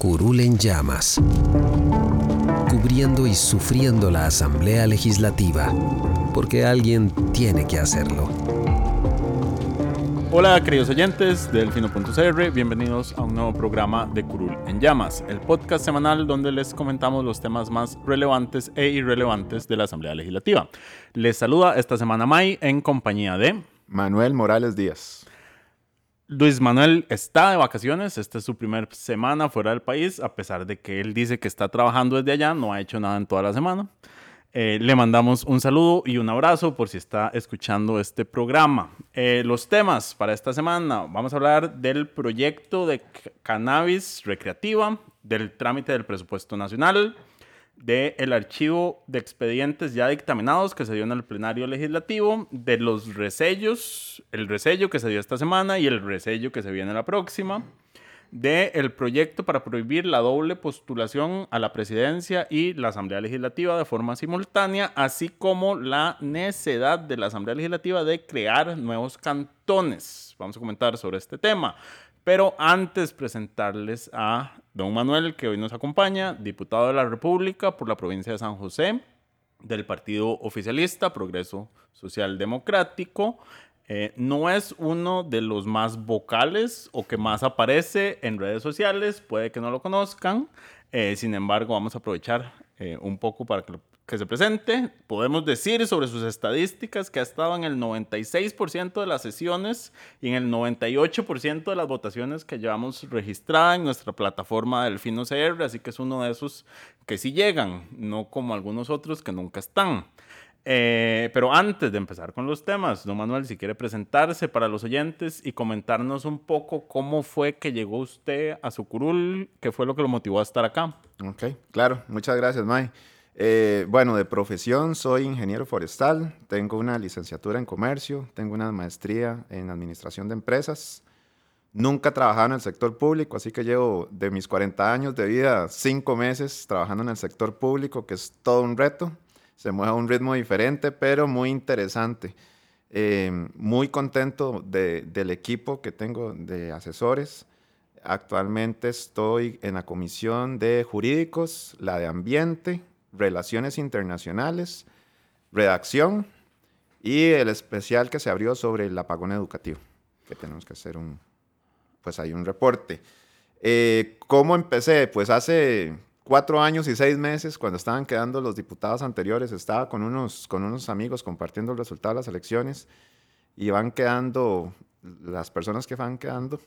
Curul en llamas, cubriendo y sufriendo la Asamblea Legislativa, porque alguien tiene que hacerlo. Hola queridos oyentes del Fino.cr, bienvenidos a un nuevo programa de Curul en Llamas, el podcast semanal donde les comentamos los temas más relevantes e irrelevantes de la Asamblea Legislativa. Les saluda esta semana May en compañía de Manuel Morales Díaz. Luis Manuel está de vacaciones, esta es su primera semana fuera del país, a pesar de que él dice que está trabajando desde allá, no ha hecho nada en toda la semana. Eh, le mandamos un saludo y un abrazo por si está escuchando este programa. Eh, los temas para esta semana, vamos a hablar del proyecto de cannabis recreativa, del trámite del presupuesto nacional, del archivo de expedientes ya dictaminados que se dio en el plenario legislativo, de los resellos, el resello que se dio esta semana y el resello que se viene la próxima, del el proyecto para prohibir la doble postulación a la presidencia y la Asamblea Legislativa de forma simultánea, así como la necedad de la Asamblea Legislativa de crear nuevos cantones. Vamos a comentar sobre este tema. Pero antes presentarles a don Manuel, que hoy nos acompaña, diputado de la República por la provincia de San José, del Partido Oficialista, Progreso Social Democrático. Eh, no es uno de los más vocales o que más aparece en redes sociales, puede que no lo conozcan. Eh, sin embargo, vamos a aprovechar eh, un poco para que lo que se presente. Podemos decir sobre sus estadísticas que ha estado en el 96% de las sesiones y en el 98% de las votaciones que llevamos registrada en nuestra plataforma del Fino CR, así que es uno de esos que sí llegan, no como algunos otros que nunca están. Eh, pero antes de empezar con los temas, don Manuel, si quiere presentarse para los oyentes y comentarnos un poco cómo fue que llegó usted a Sucurul, qué fue lo que lo motivó a estar acá. Ok, claro, muchas gracias, May. Eh, bueno, de profesión soy ingeniero forestal, tengo una licenciatura en comercio, tengo una maestría en administración de empresas. Nunca he trabajado en el sector público, así que llevo de mis 40 años de vida cinco meses trabajando en el sector público, que es todo un reto. Se mueve a un ritmo diferente, pero muy interesante. Eh, muy contento del equipo que tengo de asesores. Actualmente estoy en la comisión de jurídicos, la de ambiente, Relaciones Internacionales, Redacción y el especial que se abrió sobre el apagón educativo, que tenemos que hacer un, pues hay un reporte. Eh, ¿Cómo empecé? Pues hace cuatro años y seis meses, cuando estaban quedando los diputados anteriores, estaba con unos, con unos amigos compartiendo el resultado de las elecciones y van quedando las personas que van quedando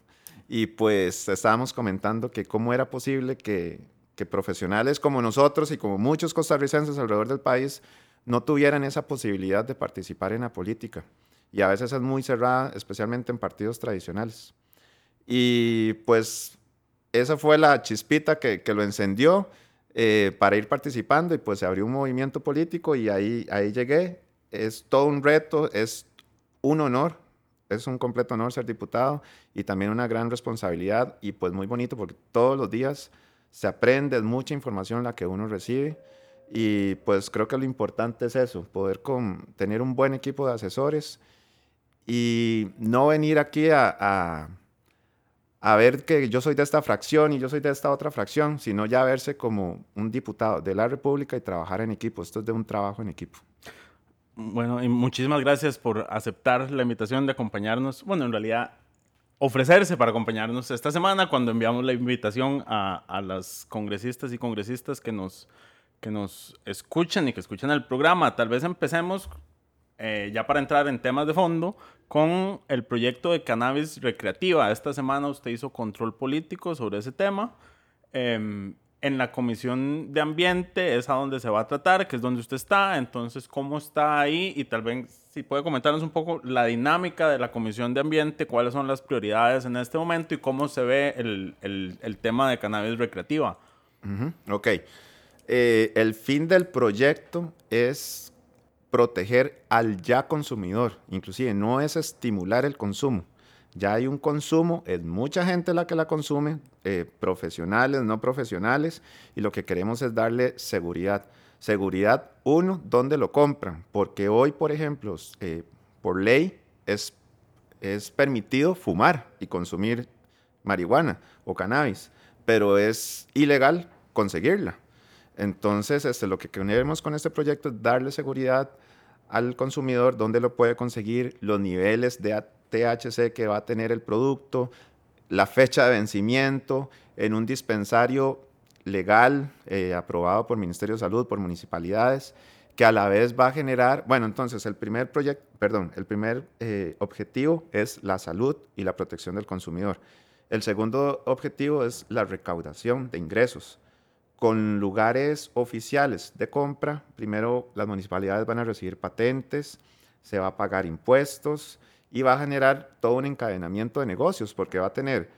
y pues estábamos comentando que cómo era posible que que profesionales como nosotros y como muchos costarricenses alrededor del país no tuvieran esa posibilidad de participar en la política. Y a veces es muy cerrada, especialmente en partidos tradicionales. Y pues esa fue la chispita que, que lo encendió eh, para ir participando y pues se abrió un movimiento político y ahí, ahí llegué. Es todo un reto, es un honor, es un completo honor ser diputado y también una gran responsabilidad y pues muy bonito porque todos los días se aprende, es mucha información la que uno recibe y pues creo que lo importante es eso, poder con, tener un buen equipo de asesores y no venir aquí a, a, ver que yo soy de esta fracción y yo soy de esta otra fracción, sino ya verse como un diputado de la República y trabajar en equipo. Esto es de un trabajo en equipo. Bueno, y muchísimas gracias por aceptar la invitación de acompañarnos. Bueno, en realidad ofrecerse para acompañarnos esta semana cuando enviamos la invitación a, a las congresistas y congresistas que nos, que nos escuchan y que escuchan el programa. Tal vez empecemos eh, ya para entrar en temas de fondo, con el proyecto de cannabis recreativa. Esta semana usted hizo control político sobre ese tema. Em, en la Comisión de Ambiente es a donde se va a tratar, que es donde usted está. Entonces, ¿cómo está ahí? Y tal vez si puede comentarnos un poco la dinámica de la Comisión de Ambiente, cuáles son las prioridades en este momento y cómo se ve el, el, tema de cannabis recreativa. Ok. Eh, el fin del proyecto es proteger al ya consumidor, inclusive no es estimular el consumo. Ya hay un consumo, es mucha gente la que la consume, eh, profesionales, no profesionales, y lo que queremos es darle seguridad. Seguridad, uno, dónde lo compran, porque hoy, por ejemplo, eh, por ley es, es permitido fumar y consumir marihuana o cannabis, pero es ilegal conseguirla. Entonces, este, lo que queremos con este proyecto es darle seguridad al consumidor, dónde lo puede conseguir, los niveles de THC que va a tener el producto, la fecha de vencimiento en un dispensario legal eh, aprobado por Ministerio de Salud, por municipalidades, que a la vez va a generar, bueno, entonces el primer proyecto, perdón, el primer eh, objetivo es la salud y la protección del consumidor. El segundo objetivo es la recaudación de ingresos. Con lugares oficiales de compra, primero las municipalidades van a recibir patentes, se va a pagar impuestos, y va a generar todo un encadenamiento de negocios porque va a tener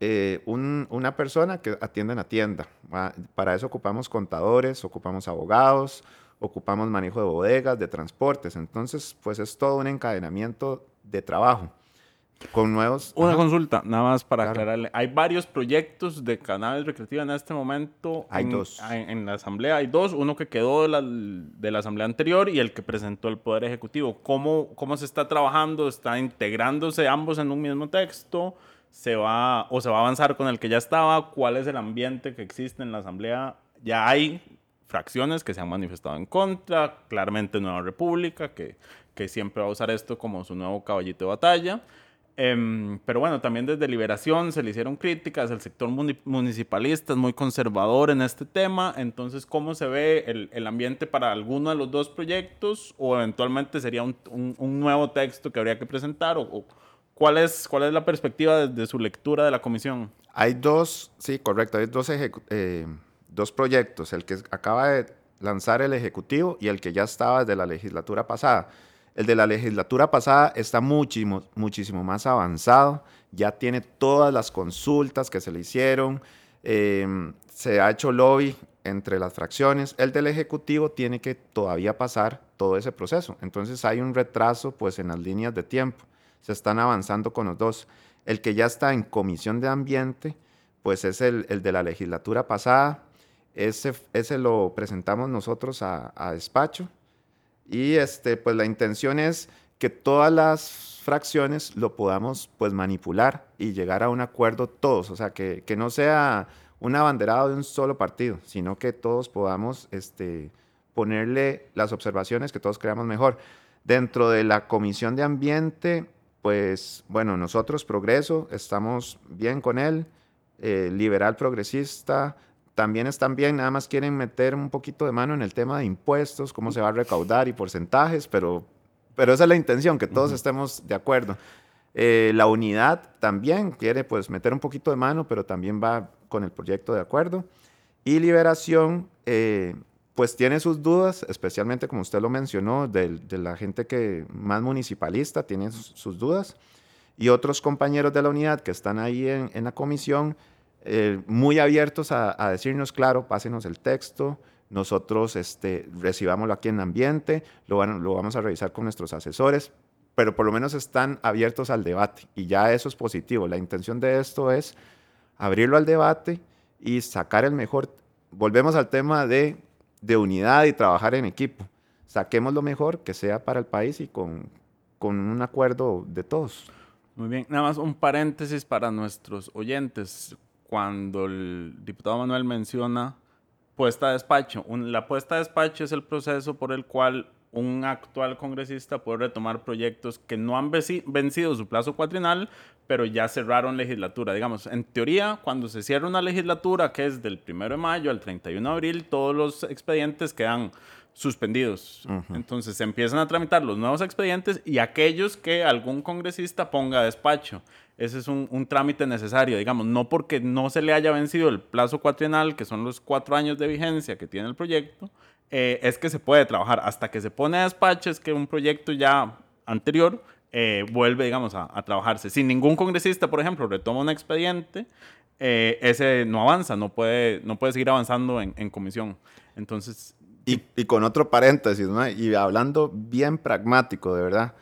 eh, una persona que atiende en la tienda. Para eso ocupamos contadores, ocupamos abogados, ocupamos manejo de bodegas, de transportes. Entonces, pues es todo un encadenamiento de trabajo con nuevos... Una consulta, nada más para aclararle. Hay varios proyectos de cannabis recreativa en este momento. Hay en, dos. En, la asamblea hay dos. Uno que quedó de la, de la, asamblea anterior y el que presentó el Poder Ejecutivo. ¿Cómo, ¿Cómo se está trabajando? ¿Está integrándose ambos en un mismo texto? ¿Se va o se va a avanzar con el que ya estaba? ¿Cuál es el ambiente que existe en la asamblea? Ya hay fracciones que se han manifestado en contra. Claramente Nueva República, que, que siempre va a usar esto como su nuevo caballito de batalla. Em, pero bueno, también desde Liberación se le hicieron críticas, el sector municipalista es muy conservador en este tema, entonces ¿cómo se ve el, el ambiente para alguno de los dos proyectos o eventualmente sería un, un, nuevo texto que habría que presentar o, cuál, es, cuál es la perspectiva desde su lectura de la comisión? Hay dos, sí, correcto, hay dos, eh, dos proyectos, el que acaba de lanzar el Ejecutivo y el que ya estaba desde la legislatura pasada. El de la legislatura pasada está muchísimo, muchísimo más avanzado, ya tiene todas las consultas que se le hicieron, em, se ha hecho lobby entre las fracciones. El del Ejecutivo tiene que todavía pasar todo ese proceso. Entonces hay un retraso pues en las líneas de tiempo. Se están avanzando con los dos. El que ya está en Comisión de Ambiente, pues es el, de la legislatura pasada. Ese, lo presentamos nosotros a despacho y este, pues la intención es que todas las fracciones lo podamos pues manipular y llegar a un acuerdo todos, o sea, que, que no sea un abanderado de un solo partido, sino que todos podamos este, ponerle las observaciones que todos creamos mejor. Dentro de la Comisión de Ambiente, pues bueno, nosotros Progreso, estamos bien con él, eh, Liberal Progresista, también están bien, nada más quieren meter un poquito de mano en el tema de impuestos, cómo se va a recaudar y porcentajes, pero, pero esa es la intención, que todos estemos de acuerdo. Eh, la unidad también quiere pues meter un poquito de mano, pero también va con el proyecto de acuerdo. Y Liberación, eh, pues tiene sus dudas, especialmente como usted lo mencionó, de, la gente que más municipalista tiene sus, dudas. Y otros compañeros de la unidad que están ahí en, en la comisión, eh, muy abiertos a, decirnos, claro, pásenos el texto, nosotros este, recibámoslo aquí en ambiente, lo, lo vamos a revisar con nuestros asesores, pero por lo menos están abiertos al debate y ya eso es positivo. La intención de esto es abrirlo al debate y sacar el mejor, volvemos al tema de, de unidad y trabajar en equipo. Saquemos lo mejor que sea para el país y con, con un acuerdo de todos. Muy bien, nada más un paréntesis para nuestros oyentes cuando el diputado Manuel menciona puesta de despacho. la puesta de despacho es el proceso por el cual un actual congresista puede retomar proyectos que no han vencido su plazo cuatrinal, pero ya cerraron legislatura. Digamos, en teoría, cuando se cierra una legislatura que es del 1 de mayo al 31 de abril, todos los expedientes quedan suspendidos. Entonces se empiezan a tramitar los nuevos expedientes y aquellos que algún congresista ponga a despacho. Ese es un, trámite necesario, digamos, no porque no se le haya vencido el plazo cuatrienal, que son los cuatro años de vigencia que tiene el proyecto, eh, es que se puede trabajar. Hasta que se pone a despacho es que un proyecto ya anterior eh, vuelve, digamos, a, trabajarse. Si ningún congresista, por ejemplo, retoma un expediente, eh, ese no avanza, no puede, no puede seguir avanzando en, en comisión. Entonces, y, y, con otro paréntesis, ¿no? y hablando bien pragmático, de verdad,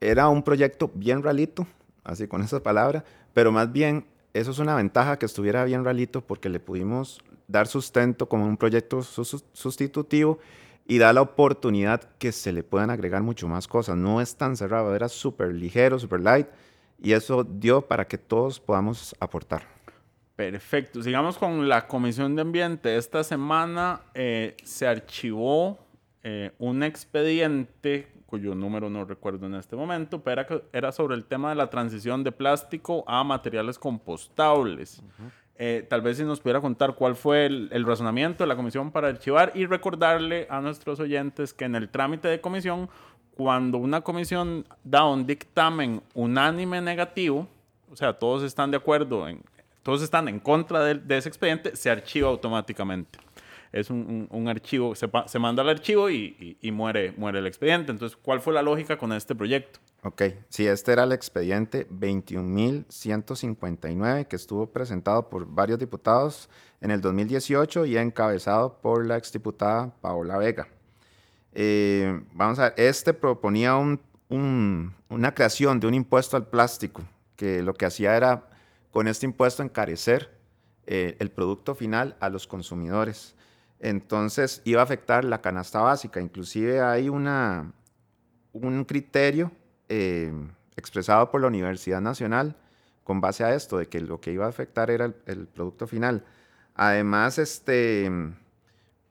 era un proyecto bien ralito, así con esa palabra, pero más bien eso es una ventaja que estuviera bien ralito porque le pudimos dar sustento como un proyecto sustitutivo y da la oportunidad que se le puedan agregar mucho más cosas. No es tan cerrado, era súper ligero, súper light y eso dio para que todos podamos aportar. Perfecto. Sigamos con la Comisión de Ambiente. Esta semana eh, se archivó eh, un expediente cuyo número no recuerdo en este momento, pero era, era sobre el tema de la transición de plástico a materiales compostables. Eh, tal vez si nos pudiera contar cuál fue el, el, razonamiento de la comisión para archivar y recordarle a nuestros oyentes que en el trámite de comisión, cuando una comisión da un dictamen unánime negativo, o sea, todos están de acuerdo en, todos están en contra de, ese expediente, se archiva automáticamente. Es un, un, archivo, se, se, manda al archivo y, y, muere, muere el expediente. Entonces, ¿cuál fue la lógica con este proyecto? Ok, sí, este era el expediente 21.159 que estuvo presentado por varios diputados en el 2018 y encabezado por la exdiputada Paola Vega. Eh, vamos a ver, este proponía un, una creación de un impuesto al plástico, que lo que hacía era con este impuesto encarecer eh, el producto final a los consumidores. Entonces iba a afectar la canasta básica. Inclusive hay una, un criterio eh, expresado por la Universidad Nacional con base a esto, de que lo que iba a afectar era el, producto final. Además, este,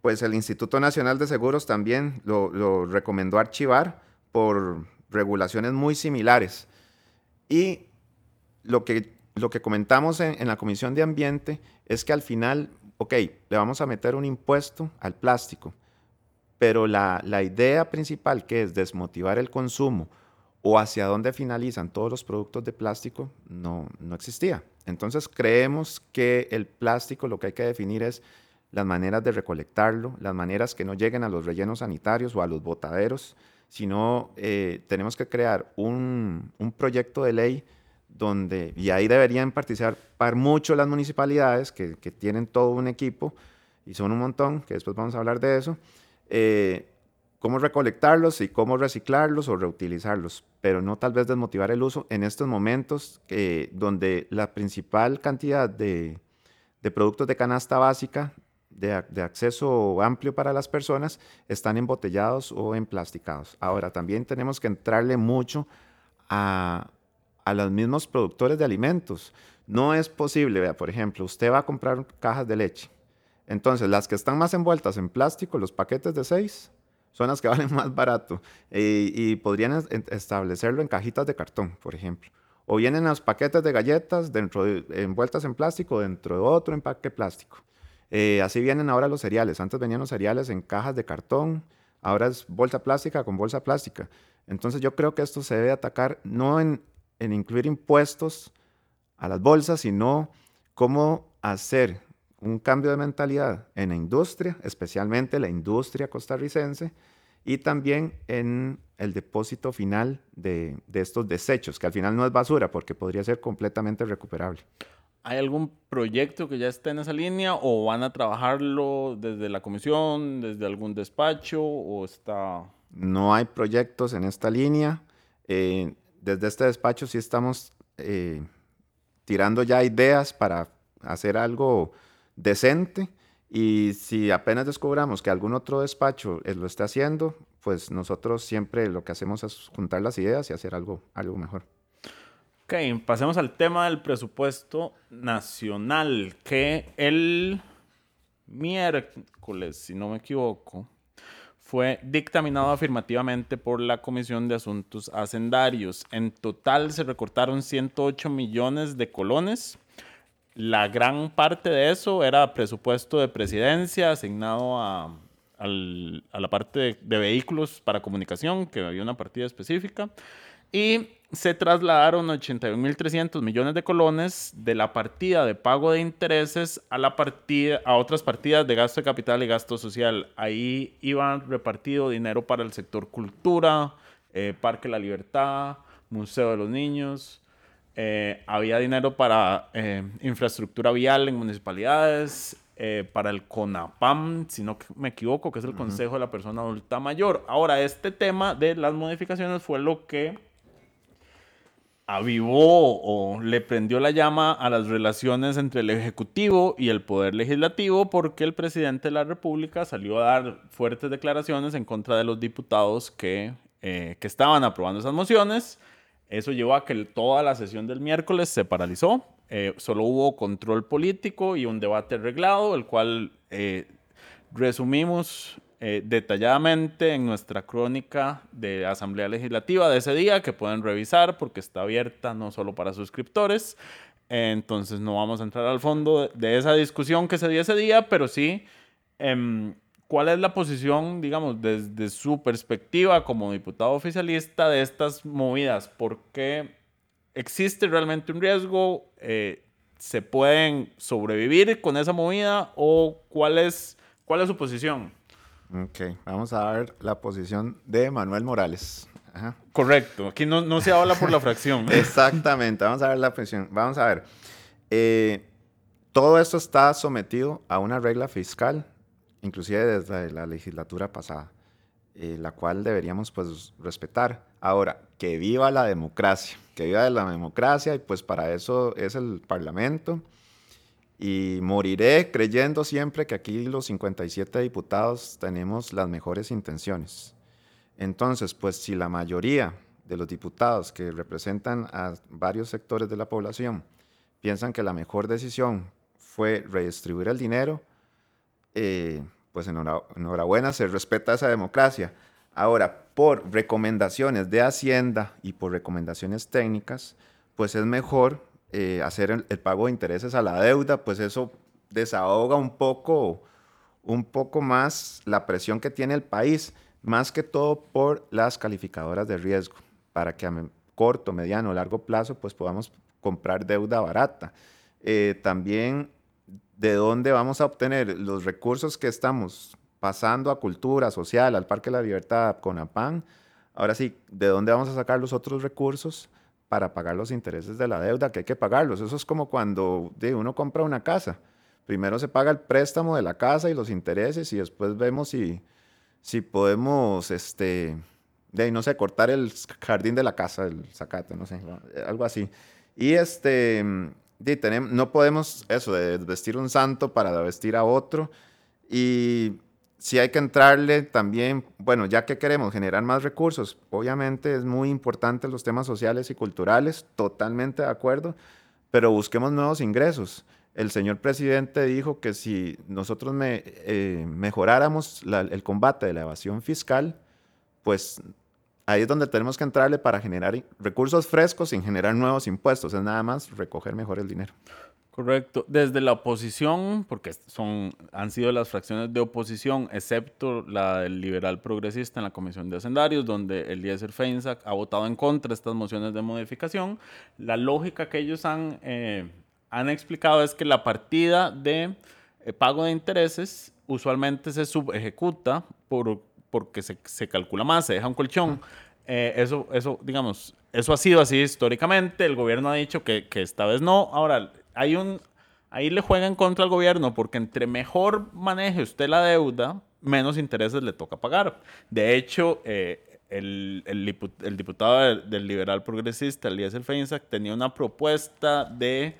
pues el Instituto Nacional de Seguros también lo, lo recomendó archivar por regulaciones muy similares. Y lo que lo que comentamos en, la Comisión de Ambiente es que al final, ok, le vamos a meter un impuesto al plástico, pero la, idea principal que es desmotivar el consumo o hacia dónde finalizan todos los productos de plástico no, no existía. Entonces creemos que el plástico lo que hay que definir es las maneras de recolectarlo, las maneras que no lleguen a los rellenos sanitarios o a los botaderos, sino eh, tenemos que crear un, un proyecto de ley donde, y ahí deberían participar mucho las municipalidades que, tienen todo un equipo, y son un montón, que después vamos a hablar de eso, eh, cómo recolectarlos y cómo reciclarlos o reutilizarlos, pero no tal vez desmotivar el uso en estos momentos eh, donde la principal cantidad de, de productos de canasta básica de, de, acceso amplio para las personas están embotellados o emplasticados. Ahora, también tenemos que entrarle mucho a, a los mismos productores de alimentos. No es posible, vea, por ejemplo, usted va a comprar cajas de leche. Entonces, las que están más envueltas en plástico, los paquetes de seis, son las que valen más barato. y podrían establecerlo en cajitas de cartón, por ejemplo. O vienen los paquetes de galletas dentro envueltas en plástico dentro de otro empaque plástico. Eh, así vienen ahora los cereales. Antes venían los cereales en cajas de cartón, ahora es bolsa plástica con bolsa plástica. Entonces yo creo que esto se debe atacar no en en incluir impuestos a las bolsas, sino cómo hacer un cambio de mentalidad en la industria, especialmente la industria costarricense, y también en el depósito final de, estos desechos, que al final no es basura porque podría ser completamente recuperable. ¿Hay algún proyecto que ya esté en esa línea o van a trabajarlo desde la comisión, desde algún despacho o está...? No hay proyectos en esta línea. Eh, desde este despacho sí estamos eh, tirando ya ideas para hacer algo decente y si apenas descubramos que algún otro despacho lo está haciendo, pues nosotros siempre lo que hacemos es juntar las ideas y hacer algo, algo mejor. Ok, pasemos al tema del presupuesto nacional, que el miércoles, si no me equivoco, fue dictaminado afirmativamente por la Comisión de Asuntos Hacendarios. En total se recortaron 108 millones de colones. La gran parte de eso era presupuesto de presidencia asignado a, la parte de, de vehículos para comunicación, que había una partida específica, y se trasladaron 81.300 millones de colones de la partida de pago de intereses a, la partida, a otras partidas de gasto de capital y gasto social. Ahí iban repartido dinero para el sector cultura, eh, Parque La Libertad, Museo de los Niños, eh, había dinero para eh, infraestructura vial en municipalidades, eh, para el CONAPAM, si no me equivoco, que es el Consejo de la Persona Adulta Mayor. Ahora, este tema de las modificaciones fue lo que avivó o le prendió la llama a las relaciones entre el Ejecutivo y el Poder Legislativo porque el presidente de la República salió a dar fuertes declaraciones en contra de los diputados que, eh, que estaban aprobando esas mociones. Eso llevó a que toda la sesión del miércoles se paralizó. Eh, solo hubo control político y un debate arreglado, el cual eh, resumimos eh, detalladamente en nuestra crónica de Asamblea Legislativa de ese día, que pueden revisar porque está abierta no solo para suscriptores. Eh, entonces no vamos a entrar al fondo de, esa discusión que se dio ese día, pero sí, em, ¿cuál es la posición, digamos, desde su perspectiva como diputado oficialista de estas movidas? ¿Por qué existe realmente un riesgo? Eh, ¿Se pueden sobrevivir con esa movida o cuál es, cuál es su posición? Ok, vamos a ver la posición de Manuel Morales. Ajá. Correcto, aquí no, no se habla por la fracción. Exactamente, vamos a ver la posición. Vamos a ver. Eh, todo esto está sometido a una regla fiscal, inclusive desde la legislatura pasada, eh, la cual deberíamos pues respetar. Ahora, que viva la democracia, que viva la democracia y pues para eso es el Parlamento. Y moriré creyendo siempre que aquí los 57 diputados tenemos las mejores intenciones. Entonces, pues si la mayoría de los diputados que representan a varios sectores de la población piensan que la mejor decisión fue redistribuir el dinero, eh, pues enhora- enhorabuena, se respeta esa democracia. Ahora, por recomendaciones de Hacienda y por recomendaciones técnicas, pues es mejor eh, hacer el, pago de intereses a la deuda, pues eso desahoga un poco, un poco más la presión que tiene el país, más que todo por las calificadoras de riesgo, para que a corto, mediano, largo plazo, pues podamos comprar deuda barata. Eh, también, ¿de dónde vamos a obtener los recursos que estamos pasando a cultura social, al Parque de la Libertad, con APAN? Ahora sí, ¿de dónde vamos a sacar los otros recursos para pagar los intereses de la deuda? Que hay que pagarlos. Eso es como cuando de, uno compra una casa. Primero se paga el préstamo de la casa y los intereses y después vemos si, si podemos, este, de no sé, cortar el jardín de la casa, el zacate, no sé, algo así. Y este, de, tenem- no podemos eso, de vestir un santo para vestir a otro. Y si hay que entrarle también, bueno, ya que queremos generar más recursos, obviamente es muy importante los temas sociales y culturales, totalmente de acuerdo, pero busquemos nuevos ingresos. El señor presidente dijo que si nosotros me- eh, mejoráramos la- el combate de la evasión fiscal, pues ahí es donde tenemos que entrarle para generar recursos frescos sin generar nuevos impuestos. Es nada más recoger mejor el dinero. Correcto. Desde la oposición, porque son, han sido las fracciones de oposición, excepto la del liberal progresista en la Comisión de Hacendarios, donde Eliezer Feinsack ha votado en contra de estas mociones de modificación, la lógica que ellos han, eh, han explicado es que la partida de eh, pago de intereses usualmente se subejecuta por, porque se, se calcula más, se deja un colchón. Eh, eso, eso, digamos, eso ha sido así históricamente. El gobierno ha dicho que, que esta vez no. Ahora, hay un, ahí le juegan contra el gobierno porque entre mejor maneje usted la deuda, menos intereses le toca pagar. De hecho, eh, el, el dipu- el diputado del, del liberal progresista, Eliezer Feinsack, tenía una propuesta de,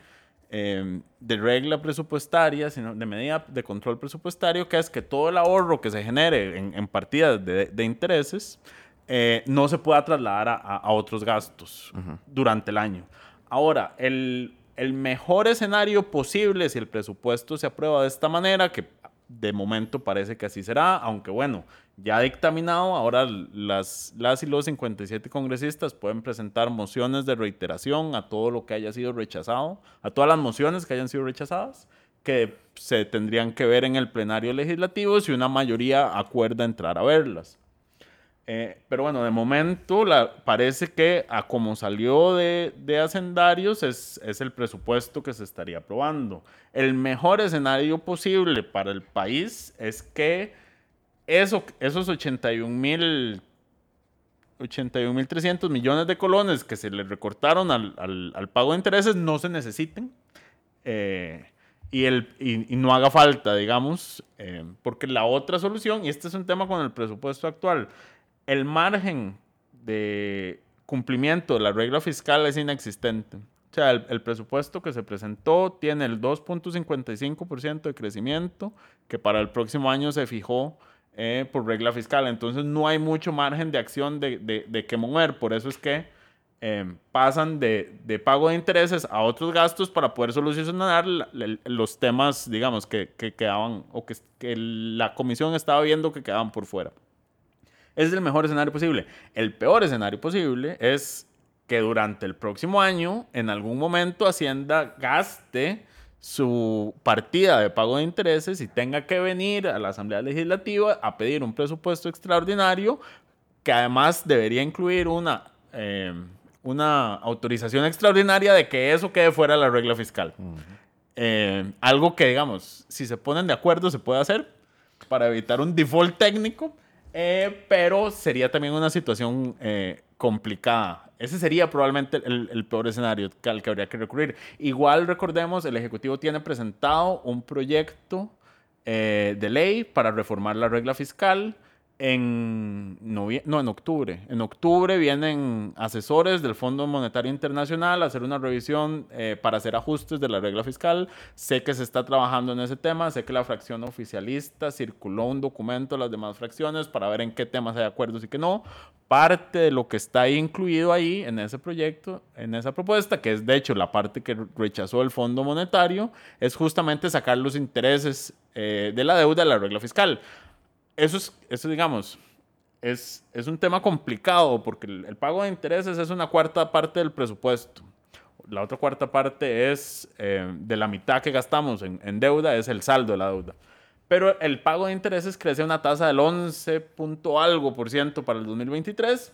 eh, de regla presupuestaria, sino de medida de control presupuestario, que es que todo el ahorro que se genere en, en partidas de, de intereses eh, no se pueda trasladar a, a- a otros gastos durante el año. Ahora, el, el mejor escenario posible, si el presupuesto se aprueba de esta manera, que de momento parece que así será, aunque bueno, ya dictaminado, ahora las, las y los 57 congresistas pueden presentar mociones de reiteración a todo lo que haya sido rechazado, a todas las mociones que hayan sido rechazadas, que se tendrían que ver en el plenario legislativo si una mayoría acuerda entrar a verlas. Eh, pero bueno, de momento parece que a como salió de, de hacendarios es, el presupuesto que se estaría aprobando. El mejor escenario posible para el país es que eso, esos 81 mil 81.300 millones de colones que se le recortaron al, pago de intereses no se necesiten eh, y, el, no haga falta, digamos, eh, porque la otra solución, y este es un tema con el presupuesto actual, el margen de cumplimiento de la regla fiscal es inexistente. O sea, el, presupuesto que se presentó tiene el 2.55% de crecimiento que para el próximo año se fijó eh, por regla fiscal. Entonces no hay mucho margen de acción de, de, de que mover. Por eso es que eh, pasan de, de, pago de intereses a otros gastos para poder solucionar los temas, digamos, que, que quedaban o que la comisión estaba viendo que quedaban por fuera es el mejor escenario posible. El peor escenario posible es que durante el próximo año, en algún momento, Hacienda gaste su partida de pago de intereses y tenga que venir a la Asamblea Legislativa a pedir un presupuesto extraordinario que además debería incluir una, eh, una autorización extraordinaria de que eso quede fuera de la regla fiscal. Uh -huh. eh, algo que, digamos, si se ponen de acuerdo se puede hacer para evitar un default técnico, eh, pero sería también una situación eh, complicada. Ese sería probablemente el, el, peor escenario al que habría que recurrir. Igual recordemos, el Ejecutivo tiene presentado un proyecto eh, de ley para reformar la regla fiscal en, no, en octubre. En octubre vienen asesores del Fondo Monetario Internacional a hacer una revisión eh, para hacer ajustes de la regla fiscal. Sé que se está trabajando en ese tema, sé que la fracción oficialista circuló un documento a las demás fracciones para ver en qué temas hay acuerdos y qué no. Parte de lo que está incluido ahí en ese proyecto, en esa propuesta, que es de hecho la parte que rechazó el Fondo Monetario, es justamente sacar los intereses eh, de la deuda de la regla fiscal eso es, eso digamos, es, es un tema complicado porque el, el, pago de intereses es una cuarta parte del presupuesto. La otra cuarta parte es eh, de la mitad que gastamos en, en, deuda, es el saldo de la deuda. Pero el pago de intereses crece a una tasa del 11 punto algo por ciento para el 2023,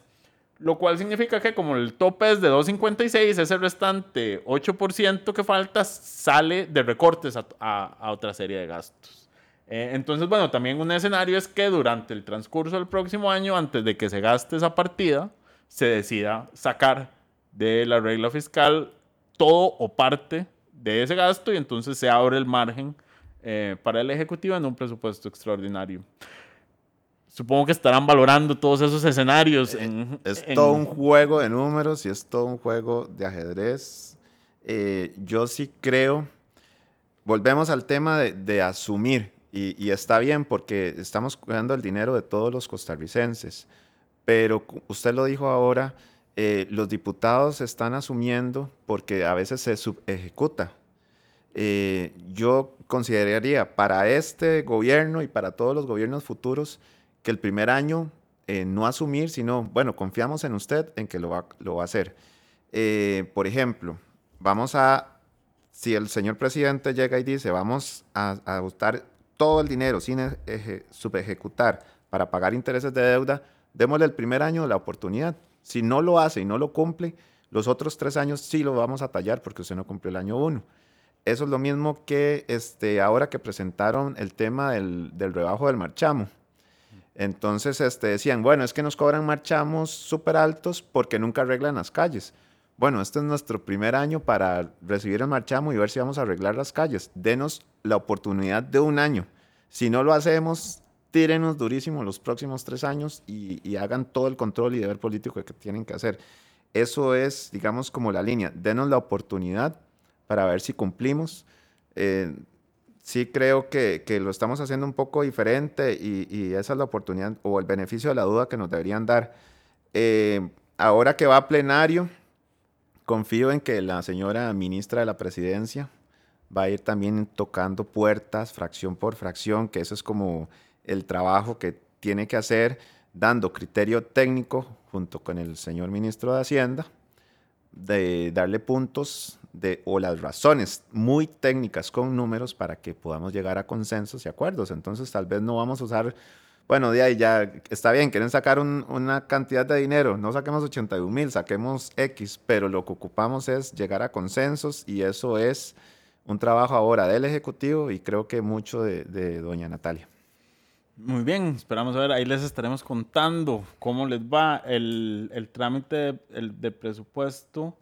lo cual significa que como el tope es de 2.56, ese restante 8% que falta sale de recortes a, a, a otra serie de gastos. Eh, entonces, bueno, también un escenario es que durante el transcurso del próximo año, antes de que se gaste esa partida, se decida sacar de la regla fiscal todo o parte de ese gasto y entonces se abre el margen eh, para el Ejecutivo en un presupuesto extraordinario. Supongo que estarán valorando todos esos escenarios. En, es en... todo un juego de números y es todo un juego de ajedrez. Eh, yo sí creo, volvemos al tema de, de asumir y, está bien porque estamos cuidando el dinero de todos los costarricenses. Pero usted lo dijo ahora, eh, los diputados están asumiendo porque a veces se subejecuta. Eh, yo consideraría para este gobierno y para todos los gobiernos futuros que el primer año eh, no asumir, sino, bueno, confiamos en usted en que lo va, lo va a hacer. Por ejemplo, vamos a, si el señor presidente llega y dice, vamos a, a votar todo el dinero sin eje, subejecutar para pagar intereses de deuda, démosle el primer año la oportunidad. Si no lo hace y no lo cumple, los otros tres años sí lo vamos a tallar porque usted no cumplió el año uno. Eso es lo mismo que este, ahora que presentaron el tema del, del rebajo del marchamo. Entonces este, decían, bueno, es que nos cobran marchamos súper altos porque nunca arreglan las calles. Bueno, este es nuestro primer año para recibir el marchamo y ver si vamos a arreglar las calles. Denos la oportunidad de un año. Si no lo hacemos, tírenos durísimo los próximos tres años y, hagan todo el control y deber político que tienen que hacer. Eso es, digamos, como la línea. Denos la oportunidad para ver si cumplimos. Eh, sí creo que, lo estamos haciendo un poco diferente y, y, esa es la oportunidad o el beneficio de la duda que nos deberían dar. Eh, ahora que va a plenario, confío en que la señora ministra de la presidencia va a ir también tocando puertas fracción por fracción, que eso es como el trabajo que tiene que hacer, dando criterio técnico junto con el señor ministro de Hacienda, de darle puntos de, o las razones muy técnicas con números para que podamos llegar a consensos y acuerdos. Entonces tal vez no vamos a usar, bueno, de ahí ya está bien, quieren sacar una cantidad de dinero, no saquemos 81 mil, saquemos X, pero lo que ocupamos es llegar a consensos y eso es un trabajo ahora del Ejecutivo y creo que mucho de, doña Natalia. Muy bien, esperamos a ver, ahí les estaremos contando cómo les va el, el trámite el, de presupuesto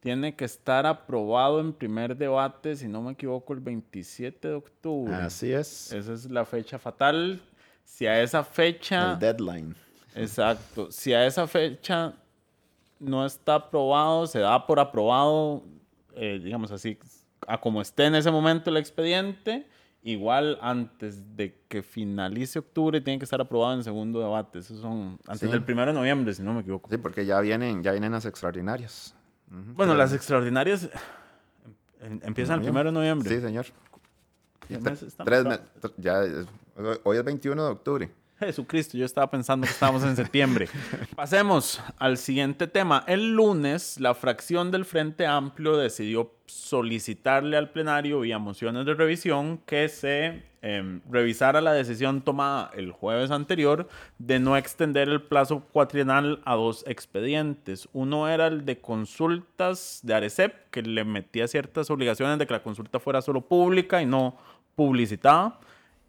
tiene que estar aprobado en primer debate, si no me equivoco, el 27 de octubre. Así es. Esa es la fecha fatal. Si a esa fecha... El deadline. Exacto. Si a esa fecha no está aprobado, se da por aprobado, eh, digamos así, a como esté en ese momento el expediente, igual antes de que finalice octubre tiene que estar aprobado en segundo debate. Esos son antes del primero de noviembre, si no me equivoco. Sí, porque ya vienen, ya vienen las extraordinarias. Bueno, las extraordinarias em, empiezan el primero de noviembre. Sí, señor. Tres ya, hoy es 21 de octubre. Jesucristo, yo estaba pensando que estábamos en septiembre. Pasemos al siguiente tema. El lunes, la fracción del Frente Amplio decidió solicitarle al plenario vía mociones de revisión que se em, revisara la decisión tomada el jueves anterior de no extender el plazo cuatrienal a dos expedientes. Uno era el de consultas de Arecep, que le metía ciertas obligaciones de que la consulta fuera solo pública y no publicitada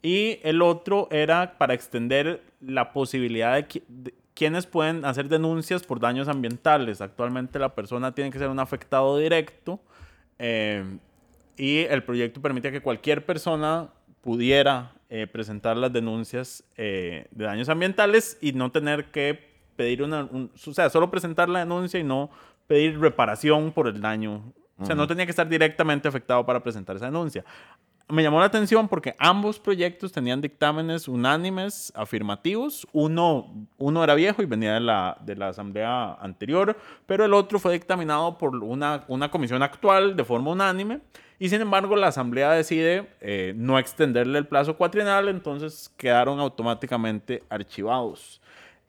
y el otro era para extender la posibilidad de, quienes pueden hacer denuncias por daños ambientales. Actualmente la persona tiene que ser un afectado directo eh, y el proyecto permite que cualquier persona pudiera eh, presentar las denuncias eh, de daños ambientales y no tener que pedir una, o sea, solo presentar la denuncia y no pedir reparación por el daño. O sea, no tenía que estar directamente afectado para presentar esa denuncia me llamó la atención porque ambos proyectos tenían dictámenes unánimes afirmativos. Uno, uno era viejo y venía de la, de la asamblea anterior, pero el otro fue dictaminado por una, una comisión actual de forma unánime. Y sin embargo, la asamblea decide eh, no extenderle el plazo cuatrienal, entonces quedaron automáticamente archivados.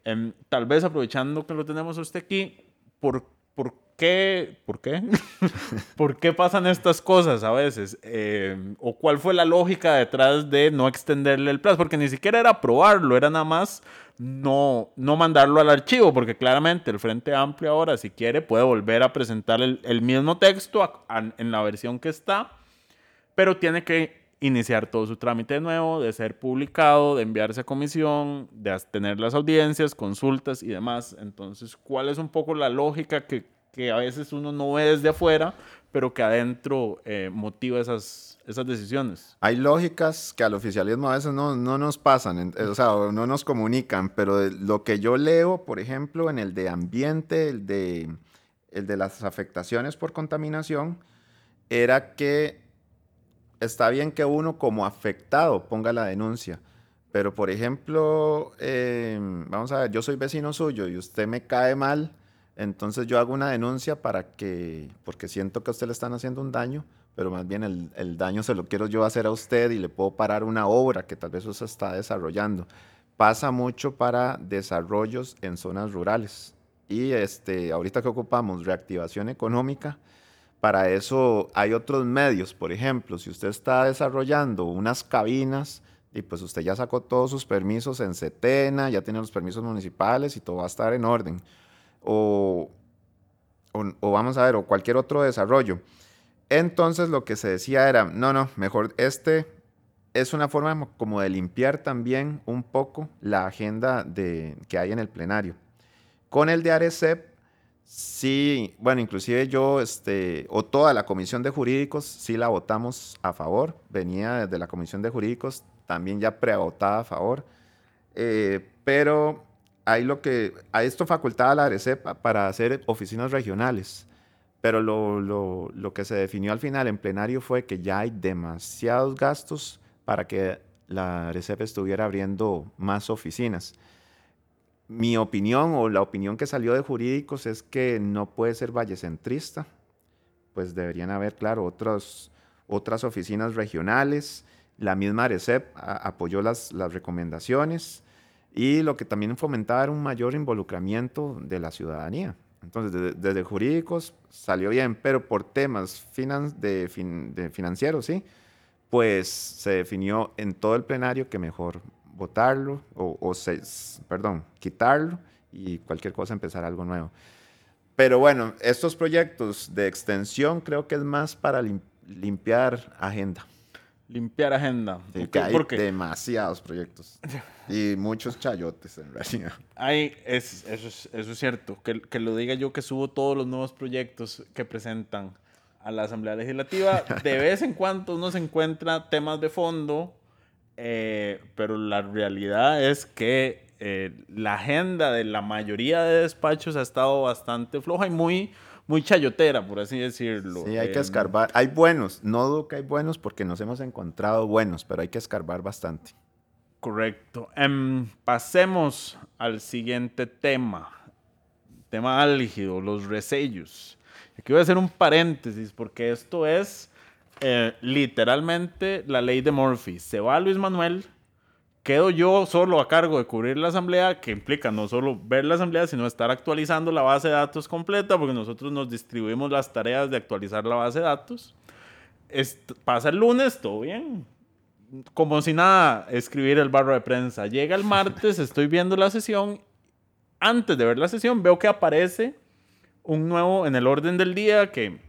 Em, tal vez aprovechando que lo tenemos usted aquí, ¿por, por qué, ¿por qué? ¿Por qué pasan estas cosas a veces? Eh, ¿O cuál fue la lógica detrás de no extenderle el plazo? Porque ni siquiera era aprobarlo, era nada más no, no mandarlo al archivo, porque claramente el Frente Amplio ahora, si quiere, puede volver a presentar el, mismo texto en la versión que está, pero tiene que iniciar todo su trámite de nuevo, de ser publicado, de enviarse a comisión, de tener las audiencias, consultas y demás. Entonces, ¿cuál es un poco la lógica que, que a veces uno no ve desde afuera, pero que adentro eh, motiva esas, esas decisiones. Hay lógicas que al oficialismo a veces no, no nos pasan, o sea, no nos comunican, pero lo que yo leo, por ejemplo, en el de ambiente, el de, el de las afectaciones por contaminación, era que está bien que uno como afectado ponga la denuncia, pero por ejemplo, eh, vamos a ver, yo soy vecino suyo y usted me cae mal, entonces yo hago una denuncia para que, porque siento que a usted le están haciendo un daño, pero más bien el, daño se lo quiero yo hacer a usted y le puedo parar una obra que tal vez usted está desarrollando. Pasa mucho para desarrollos en zonas rurales. Y este, ahorita que ocupamos reactivación económica, para eso hay otros medios. Por ejemplo, si usted está desarrollando unas cabinas, y pues usted ya sacó todos sus permisos en Setena, ya tiene los permisos municipales y todo va a estar en orden o, o, vamos a ver, o cualquier otro desarrollo. Entonces lo que se decía era, no, no, mejor este es una forma como de limpiar también un poco la agenda de, que hay en el plenario. Con el de Arecep, sí, bueno, inclusive yo, este, o toda la comisión de jurídicos, sí la votamos a favor, venía desde la comisión de jurídicos, también ya prevotada a favor, eh, pero hay lo que, a esto facultaba la ARECEP para hacer oficinas regionales, pero lo, lo, lo, que se definió al final en plenario fue que ya hay demasiados gastos para que la ARECEP estuviera abriendo más oficinas. Mi opinión o la opinión que salió de jurídicos es que no puede ser vallecentrista, pues deberían haber, claro, otras otras oficinas regionales. La misma ARECEP apoyó las, las recomendaciones y lo que también fomentaba era un mayor involucramiento de la ciudadanía. Entonces, desde, desde jurídicos salió bien, pero por temas finan- de, fin- de financieros, sí, pues se definió en todo el plenario que mejor votarlo o, o se- perdón, quitarlo y cualquier cosa empezar algo nuevo. Pero bueno, estos proyectos de extensión creo que es más para lim- limpiar agenda. Limpiar agenda. Sí, Ok, que hay demasiados proyectos y muchos chayotes en realidad. hay, es, eso, es, eso es cierto. Que, que lo diga yo que subo todos los nuevos proyectos que presentan a la Asamblea Legislativa. De vez en cuando uno se encuentra temas de fondo, eh, pero la realidad es que eh, la agenda de la mayoría de despachos ha estado bastante floja y muy, muy chayotera, por así decirlo. Sí, hay que escarbar. Hay buenos, no dudo que hay buenos porque nos hemos encontrado buenos, pero hay que escarbar bastante. Correcto. Em, pasemos al siguiente tema. Tema álgido, los resellos. Aquí voy a hacer un paréntesis porque esto es eh, literalmente la ley de Murphy. Se va Luis Manuel, quedo yo solo a cargo de cubrir la asamblea, que implica no solo ver la asamblea, sino estar actualizando la base de datos completa, porque nosotros nos distribuimos las tareas de actualizar la base de datos. Est- pasa el lunes, todo bien, como si nada, escribir el barro de prensa. Llega el martes, estoy viendo la sesión. Antes de ver la sesión, veo que aparece un nuevo en el orden del día que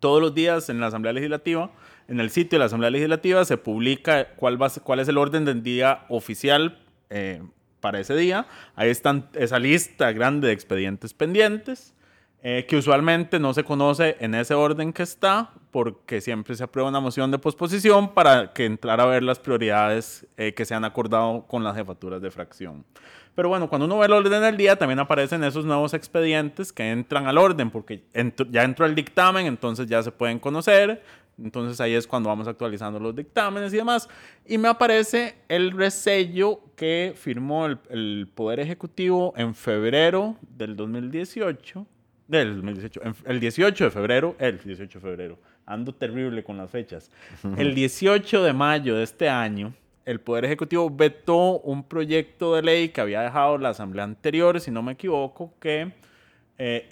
todos los días en la Asamblea Legislativa, en el sitio de la Asamblea Legislativa, se publica cuál, va, cuál es el orden del día oficial eh, para ese día. Ahí están esa lista grande de expedientes pendientes, eh, que usualmente no se conoce en ese orden que está, porque siempre se aprueba una moción de posposición para que entrara a ver las prioridades eh, que se han acordado con las jefaturas de fracción. Pero bueno, cuando uno ve el orden del día, también aparecen esos nuevos expedientes que entran al orden, porque entr- ya entró el dictamen, entonces ya se pueden conocer. Entonces ahí es cuando vamos actualizando los dictámenes y demás. Y me aparece el resello que firmó el, el Poder Ejecutivo en febrero del 2018. Del 2018, en- el 18 de febrero, el 18 de febrero, ando terrible con las fechas. El 18 de mayo de este año, el Poder Ejecutivo vetó un proyecto de ley que había dejado la Asamblea anterior, si no me equivoco, que eh,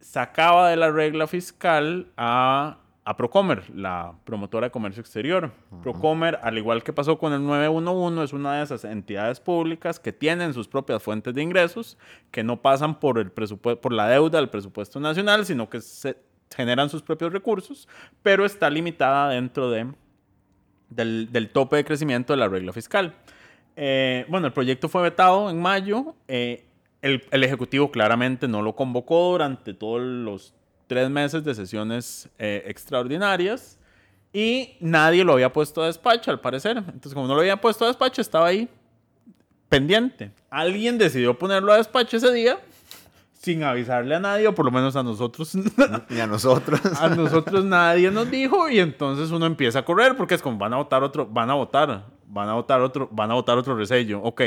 sacaba de la regla fiscal a, a Procomer, la promotora de comercio exterior. Procomer, al igual que pasó con el 911, es una de esas entidades públicas que tienen sus propias fuentes de ingresos, que no pasan por, el por la deuda del presupuesto nacional, sino que se generan sus propios recursos, pero está limitada dentro de del, del tope de crecimiento de la regla fiscal. Eh, bueno, el proyecto fue vetado en mayo. eh, el, el Ejecutivo claramente no lo convocó durante todos los tres meses de sesiones eh, extraordinarias y nadie lo había puesto a despacho, al parecer. Entonces, como no lo había puesto a despacho, estaba ahí pendiente. Alguien decidió ponerlo a despacho ese día sin avisarle a nadie, o por lo menos a nosotros Y a nosotros. a nosotros nadie nos dijo y entonces uno empieza a correr porque es como van a votar otro, van a votar, van a votar otro, van a votar otro resello. Ok.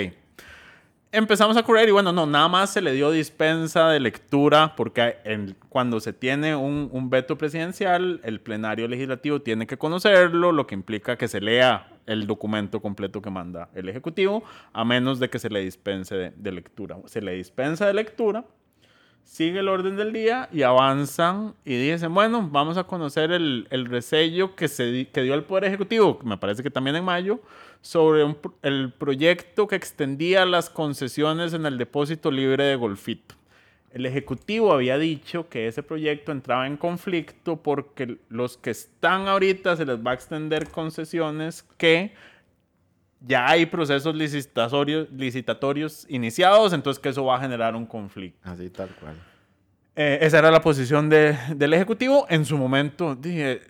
Empezamos a correr y bueno, no, nada más se le dio dispensa de lectura porque en- cuando se tiene un, un veto presidencial, el plenario legislativo tiene que conocerlo, lo que implica que se lea el documento completo que manda el Ejecutivo, a menos de que se le dispense de, de lectura. Se le dispensa de lectura sigue el orden del día y avanzan y dicen, bueno, vamos a conocer el, el resello que, se, que dio el Poder Ejecutivo, me parece que también en mayo, sobre un el proyecto que extendía las concesiones en el depósito libre de Golfito. El Ejecutivo había dicho que ese proyecto entraba en conflicto porque los que están ahorita se les va a extender concesiones que ya hay procesos licitatorios, licitatorios iniciados, entonces que eso va a generar un conflicto. Así tal cual. Eh, esa era la posición de- del Ejecutivo. En su momento, dije,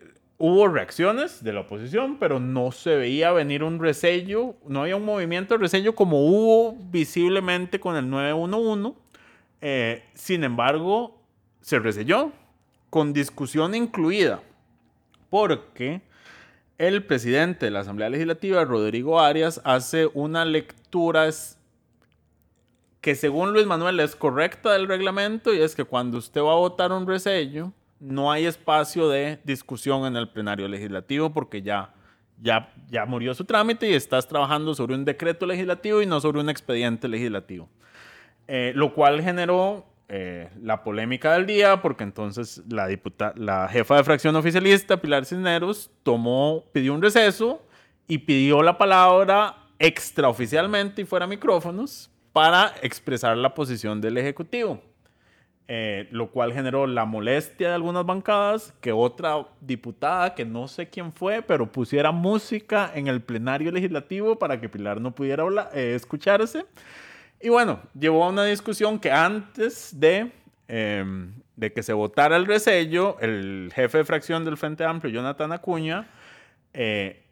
hubo reacciones de la oposición, pero no se veía venir un resello, no había un movimiento de resello como hubo visiblemente con el 911. Eh, sin embargo, se reselló con discusión incluida, porque el presidente de la Asamblea Legislativa, Rodrigo Arias, hace una lectura que según Luis Manuel es correcta del reglamento y es que cuando usted va a votar un resello, no hay espacio de discusión en el plenario legislativo porque ya, ya, ya murió su trámite y estás trabajando sobre un decreto legislativo y no sobre un expediente legislativo. Eh, lo cual generó eh, la polémica del día, porque entonces la, diputa la jefa de fracción oficialista, Pilar Cisneros, tomó, pidió un receso y pidió la palabra extraoficialmente y fuera micrófonos para expresar la posición del Ejecutivo. Eh, lo cual generó la molestia de algunas bancadas, que otra diputada, que no sé quién fue, pero pusiera música en el plenario legislativo para que Pilar no pudiera eh, escucharse. Y bueno, llevó a una discusión que antes de, em, de que se votara el resello, el jefe de fracción del Frente Amplio, Jonathan Acuña, eh,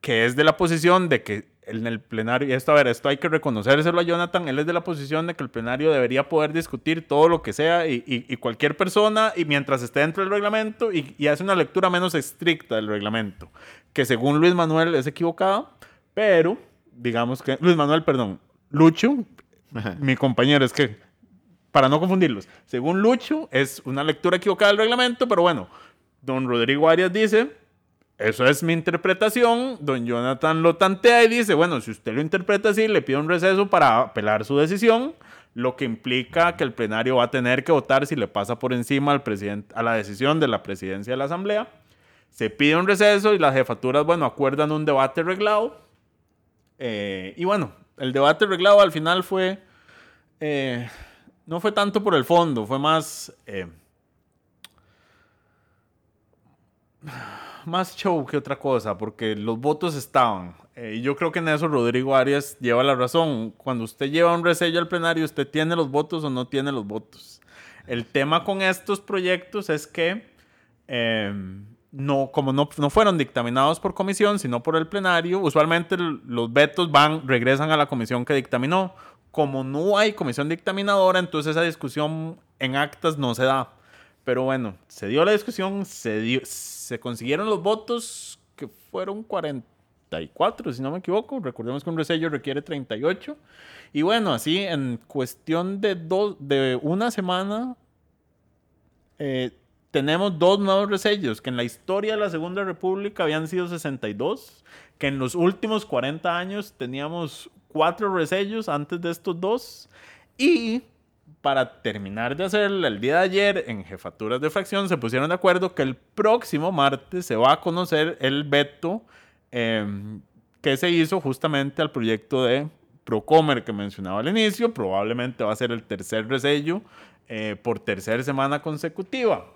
que es de la posición de que en el plenario, y esto, a ver, esto hay que reconocérselo a Jonathan, él es de la posición de que el plenario debería poder discutir todo lo que sea y, y, cualquier persona, y mientras esté dentro del reglamento, y, y, hace una lectura menos estricta del reglamento, que según Luis Manuel es equivocada, pero digamos que, Luis Manuel, perdón, Lucho, mi compañero, es que, para no confundirlos, según Lucho es una lectura equivocada del reglamento, pero bueno, don Rodrigo Arias dice eso es mi interpretación. Don Jonathan lo tantea y dice, bueno, si usted lo interpreta así, le pido un receso para apelar su decisión, lo que implica que el plenario va a tener que votar si le pasa por encima a la decisión de la presidencia de la Asamblea. Se pide un receso y las jefaturas, bueno, acuerdan un debate reglado. Eh, y bueno, el debate reglado al final fue, eh, no fue tanto por el fondo, fue más... Eh, más show que otra cosa, porque los votos estaban. Eh, y yo creo que en eso Rodrigo Arias lleva la razón. Cuando usted lleva un resello al plenario, usted tiene los votos o no tiene los votos. El tema con estos proyectos es que, em, no, como no, no, fueron dictaminados por comisión, sino por el plenario, usualmente los vetos van, regresan a la comisión que dictaminó. Como no hay comisión dictaminadora, entonces esa discusión en actas no se da. Pero bueno, se dio la discusión, se, dio, se consiguieron los votos que fueron 44, si no me equivoco. Recordemos que un resello requiere 38. Y bueno, así en cuestión de, dos, de una semana eh, tenemos dos nuevos resellos, que en la historia de la Segunda República habían sido 62, que en los últimos 40 años teníamos cuatro resellos antes de estos dos. Y para terminar de hacer el día de ayer en jefaturas de fracción se pusieron de acuerdo que el próximo martes se va a conocer el veto em, que se hizo justamente al proyecto de Procomer que mencionaba al inicio. Probablemente va a ser el tercer resello eh, por tercera semana consecutiva.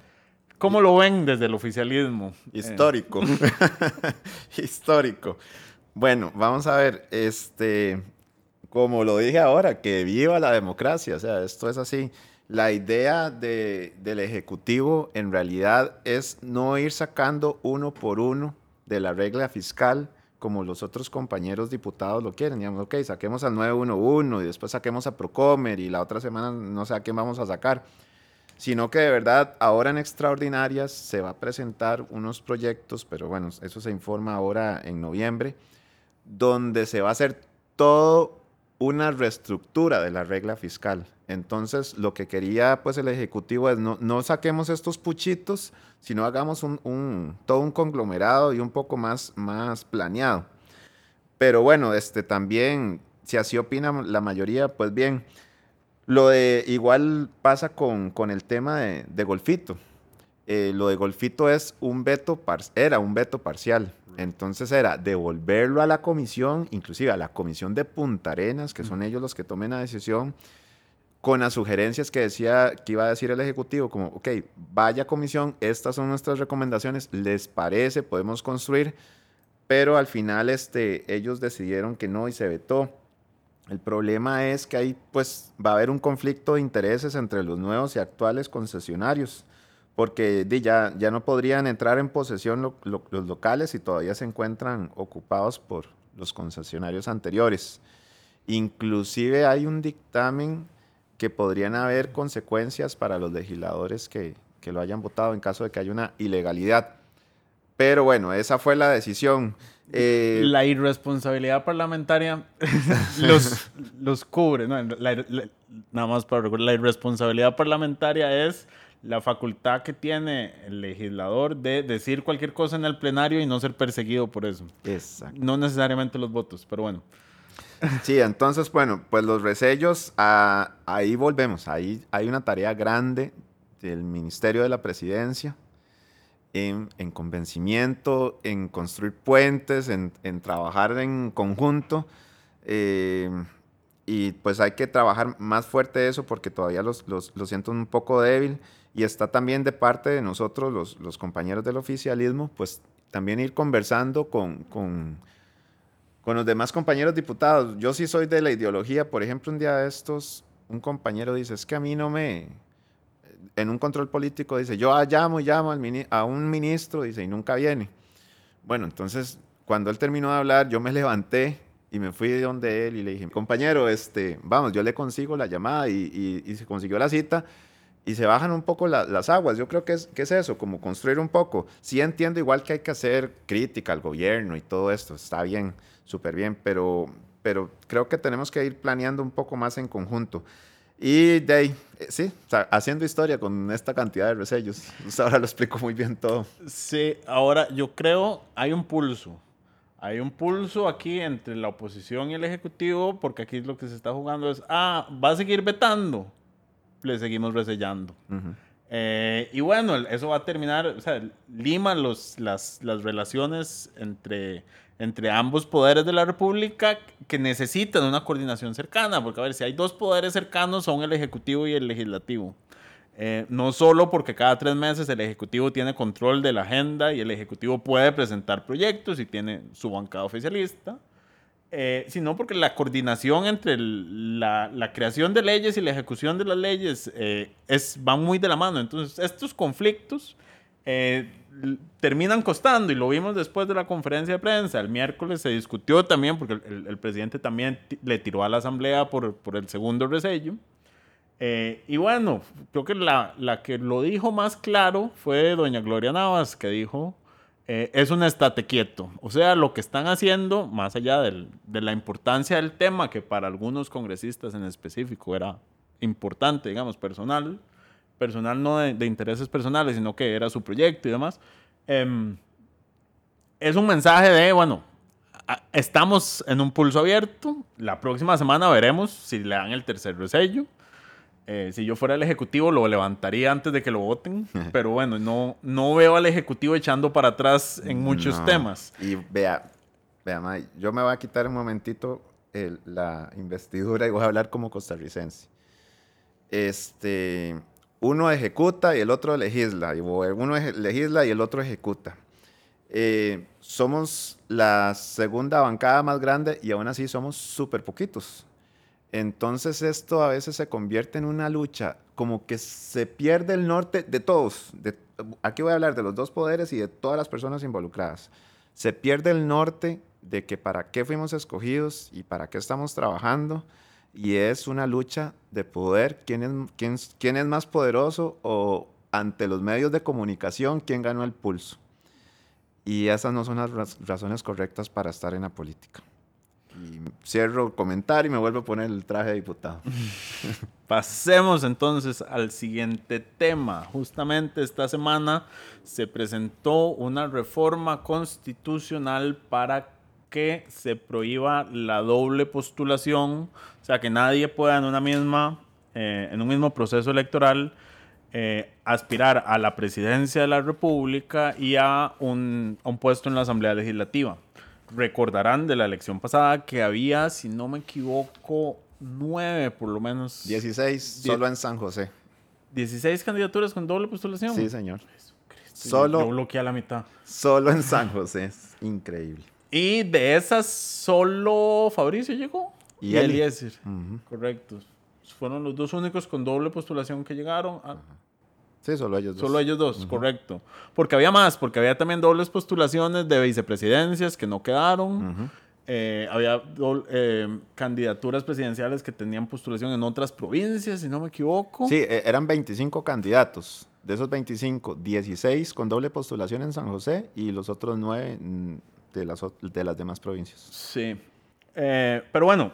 ¿Cómo lo ven desde el oficialismo? Histórico. Histórico. Bueno, vamos a ver, este, como lo dije ahora, que viva la democracia, o sea, esto es así. La idea de, del Ejecutivo en realidad es no ir sacando uno por uno de la regla fiscal como los otros compañeros diputados lo quieren. Digamos, ok, saquemos al 911 y después saquemos a Procomer y la otra semana no sé a quién vamos a sacar. Sino que de verdad ahora en extraordinarias se va a presentar unos proyectos, pero bueno, eso se informa ahora en noviembre, donde se va a hacer todo una reestructura de la regla fiscal. Entonces, lo que quería pues el Ejecutivo es no, no saquemos estos puchitos, sino hagamos un, todo un conglomerado y un poco más, más planeado. Pero bueno, este, también, si así opina la mayoría, pues bien, lo de igual pasa con, con el tema de, de Golfito. Eh, lo de Golfito es un veto, era un veto parcial. Entonces era devolverlo a la comisión, inclusive a la comisión de Punta Arenas, que son ellos los que tomen la decisión, con las sugerencias que decía, que iba a decir el Ejecutivo, como, ok, vaya comisión, estas son nuestras recomendaciones, les parece, podemos construir, pero al final este, ellos decidieron que no y se vetó. El problema es que ahí pues va a haber un conflicto de intereses entre los nuevos y actuales concesionarios porque ya, ya no podrían entrar en posesión los locales y todavía se encuentran ocupados por los concesionarios anteriores. Inclusive hay un dictamen que podrían haber consecuencias para los legisladores que, que lo hayan votado en caso de que haya una ilegalidad. Pero bueno, esa fue la decisión. Eh, la irresponsabilidad parlamentaria los, los cubre. ¿no? nada más para recordar, la irresponsabilidad parlamentaria es la facultad que tiene el legislador de decir cualquier cosa en el plenario y no ser perseguido por eso. Exacto. No necesariamente los votos, pero bueno. Sí, entonces, bueno, pues los resellos, ah, ahí volvemos. Ahí hay una tarea grande del Ministerio de la Presidencia en, en convencimiento, en construir puentes, en, en trabajar en conjunto. Eh, y pues hay que trabajar más fuerte eso porque todavía los, los, lo siento un poco débil. Y está también de parte de nosotros, los, compañeros del oficialismo, pues también ir conversando con, con, con los demás compañeros diputados. Yo sí soy de la ideología, por ejemplo, un día de estos, un compañero dice, es que a mí no me, en un control político dice, yo llamo y llamo a un ministro, dice, y nunca viene. Bueno, entonces, cuando él terminó de hablar, yo me levanté y me fui de donde él y le dije, compañero, este, vamos, yo le consigo la llamada y, y, y se consiguió la cita y se bajan un poco la, las aguas. Yo creo que es, que es eso, como construir un poco. Sí entiendo igual que hay que hacer crítica al gobierno y todo esto, está bien, súper bien, pero, pero creo que tenemos que ir planeando un poco más en conjunto. Y de ahí, eh, sí, haciendo historia con esta cantidad de resellos. Ahora lo explico muy bien todo. Sí, ahora yo creo hay un pulso. Hay un pulso aquí entre la oposición y el Ejecutivo, porque aquí lo que se está jugando es, ah, va a seguir vetando, le seguimos resellando. Uh -huh. eh, y bueno, eso va a terminar, o sea, lima los, las, las relaciones entre, entre ambos poderes de la República que necesitan una coordinación cercana, porque a ver, si hay dos poderes cercanos son el Ejecutivo y el Legislativo. Eh, no solo porque cada tres meses el Ejecutivo tiene control de la agenda y el Ejecutivo puede presentar proyectos y tiene su bancada oficialista, eh, sino porque la coordinación entre la, la, creación de leyes y la ejecución de las leyes eh, es, van muy de la mano. Entonces, estos conflictos eh, terminan costando y lo vimos después de la conferencia de prensa. El miércoles se discutió también, porque el, el presidente también le tiró a la Asamblea por, por el segundo resello. Eh, y bueno, creo que la, la, que lo dijo más claro fue doña Gloria Navas, que dijo, eh, es un estate quieto. O sea, lo que están haciendo, más allá de la importancia del tema, que para algunos congresistas en específico era importante, digamos, personal, personal no de, intereses personales, sino que era su proyecto y demás, eh, es un mensaje de, bueno, estamos en un pulso abierto, la próxima semana veremos si le dan el tercer resello. Eh, si yo fuera el ejecutivo lo levantaría antes de que lo voten, pero bueno, no, no veo al ejecutivo echando para atrás en muchos No. temas. Y vea, vea, May, yo me voy a quitar un momentito el- la investidura y voy a hablar como costarricense. Este, uno ejecuta y el otro legisla, y uno legisla y el otro ejecuta. Eh, somos la segunda bancada más grande y aún así somos súper poquitos. Entonces esto a veces se convierte en una lucha, como que se pierde el norte de todos. Aquí voy a hablar de los dos poderes y de todas las personas involucradas. Se pierde el norte de que para qué fuimos escogidos y para qué estamos trabajando. Y es una lucha de poder, quién es, quién, es más poderoso o ante los medios de comunicación, quién ganó el pulso. Y esas no son las raz- razones correctas para estar en la política. Y cierro el comentario y me vuelvo a poner el traje de diputado. Pasemos entonces al siguiente tema. Justamente esta semana se presentó una reforma constitucional para que se prohíba la doble postulación, o sea, que nadie pueda en una misma, eh, en un mismo proceso electoral eh, aspirar a la presidencia de la República y a un, a un puesto en la Asamblea Legislativa. Recordarán de la elección pasada que había, si no me equivoco, nueve por lo menos. 16 solo en San José. 16 candidaturas con doble postulación. Sí, señor. Solo. Yo bloqueé a la mitad. solo en San José. Es increíble. Y de esas, solo Fabricio llegó. Y Y, Eli. Eliezer. Correcto. Fueron los dos únicos con doble postulación que llegaron. Ah, Sí, solo ellos dos. Solo ellos dos, correcto. Porque había más, porque había también dobles postulaciones de vicepresidencias que no quedaron. Eh, había eh, candidaturas presidenciales que tenían postulación en otras provincias, si no me equivoco. Sí, eh, eran 25 candidatos. De esos 25, 16 con doble postulación en San José y los otros 9 mm, de las, ot- de las demás provincias. Sí. Eh, pero bueno,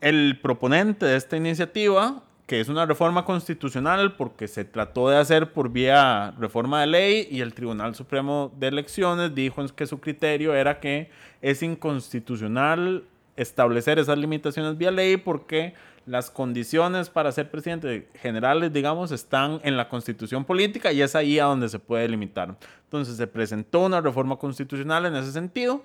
el proponente de esta iniciativa, que es una reforma constitucional porque se trató de hacer por vía reforma de ley y el Tribunal Supremo de Elecciones dijo que su criterio era que es inconstitucional establecer esas limitaciones vía ley porque las condiciones para ser presidente generales, digamos, están en la constitución política y es ahí a donde se puede limitar. Entonces se presentó una reforma constitucional en ese sentido.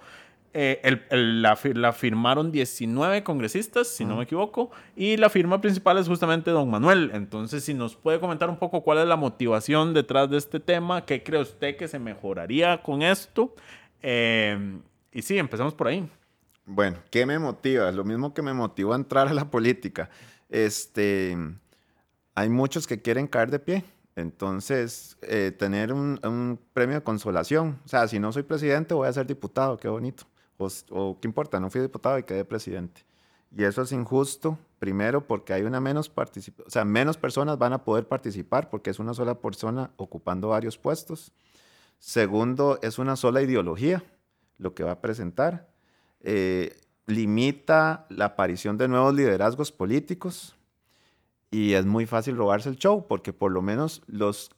Eh, el, la, la, firmaron 19 congresistas, si no me equivoco, y la firma principal es justamente don Manuel. Entonces, si nos puede comentar un poco cuál es la motivación detrás de este tema, qué cree usted que se mejoraría con esto. Eh, y sí, empezamos por ahí. Bueno, ¿qué me motiva? Lo mismo que me motivó a entrar a la política. Este, hay muchos que quieren caer de pie. Entonces, eh, tener un, premio de consolación. O sea, si no soy presidente, voy a ser diputado. Qué bonito. O, qué importa, no fui diputado y quedé presidente. Y eso es injusto, primero porque hay una menos participación, o sea, menos personas van a poder participar porque es una sola persona ocupando varios puestos. Segundo, es una sola ideología lo que va a presentar. Eh, limita la aparición de nuevos liderazgos políticos y es muy fácil robarse el show porque por lo menos los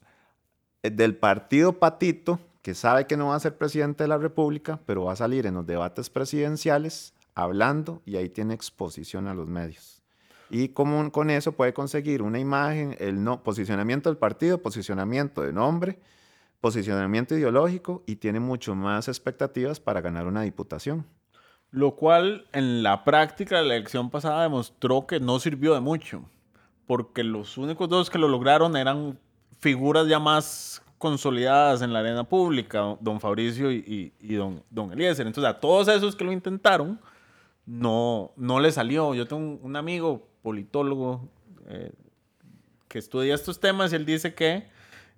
eh, del partido patito que sabe que no va a ser presidente de la República, pero va a salir en los debates presidenciales hablando y ahí tiene exposición a los medios. Y con eso puede conseguir una imagen, el no, posicionamiento del partido, posicionamiento de nombre, posicionamiento ideológico y tiene mucho más expectativas para ganar una diputación lo cual en la práctica de la elección pasada demostró que no sirvió de mucho, porque los únicos dos que lo lograron eran figuras ya más consolidadas en la arena pública, don Fabricio y, don, don Eliezer. Entonces a todos esos que lo intentaron, no, no le salió. Yo tengo un, amigo politólogo eh, que estudia estos temas y él dice que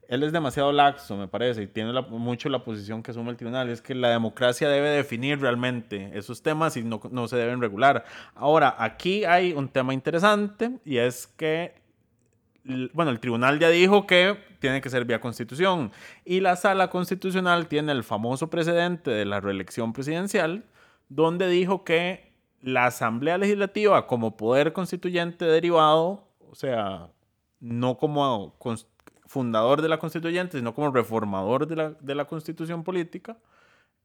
él es demasiado laxo, me parece, y tiene mucho la posición que asume el tribunal, es que la democracia debe definir realmente esos temas y no, no, se deben regular. Ahora, aquí hay un tema interesante y es que, bueno, el tribunal ya dijo que tiene que ser vía constitución y la sala constitucional tiene el famoso precedente de la reelección presidencial, donde dijo que la Asamblea Legislativa como poder constituyente derivado, o sea, no como fundador de la constituyente, sino como reformador de la, de la constitución política,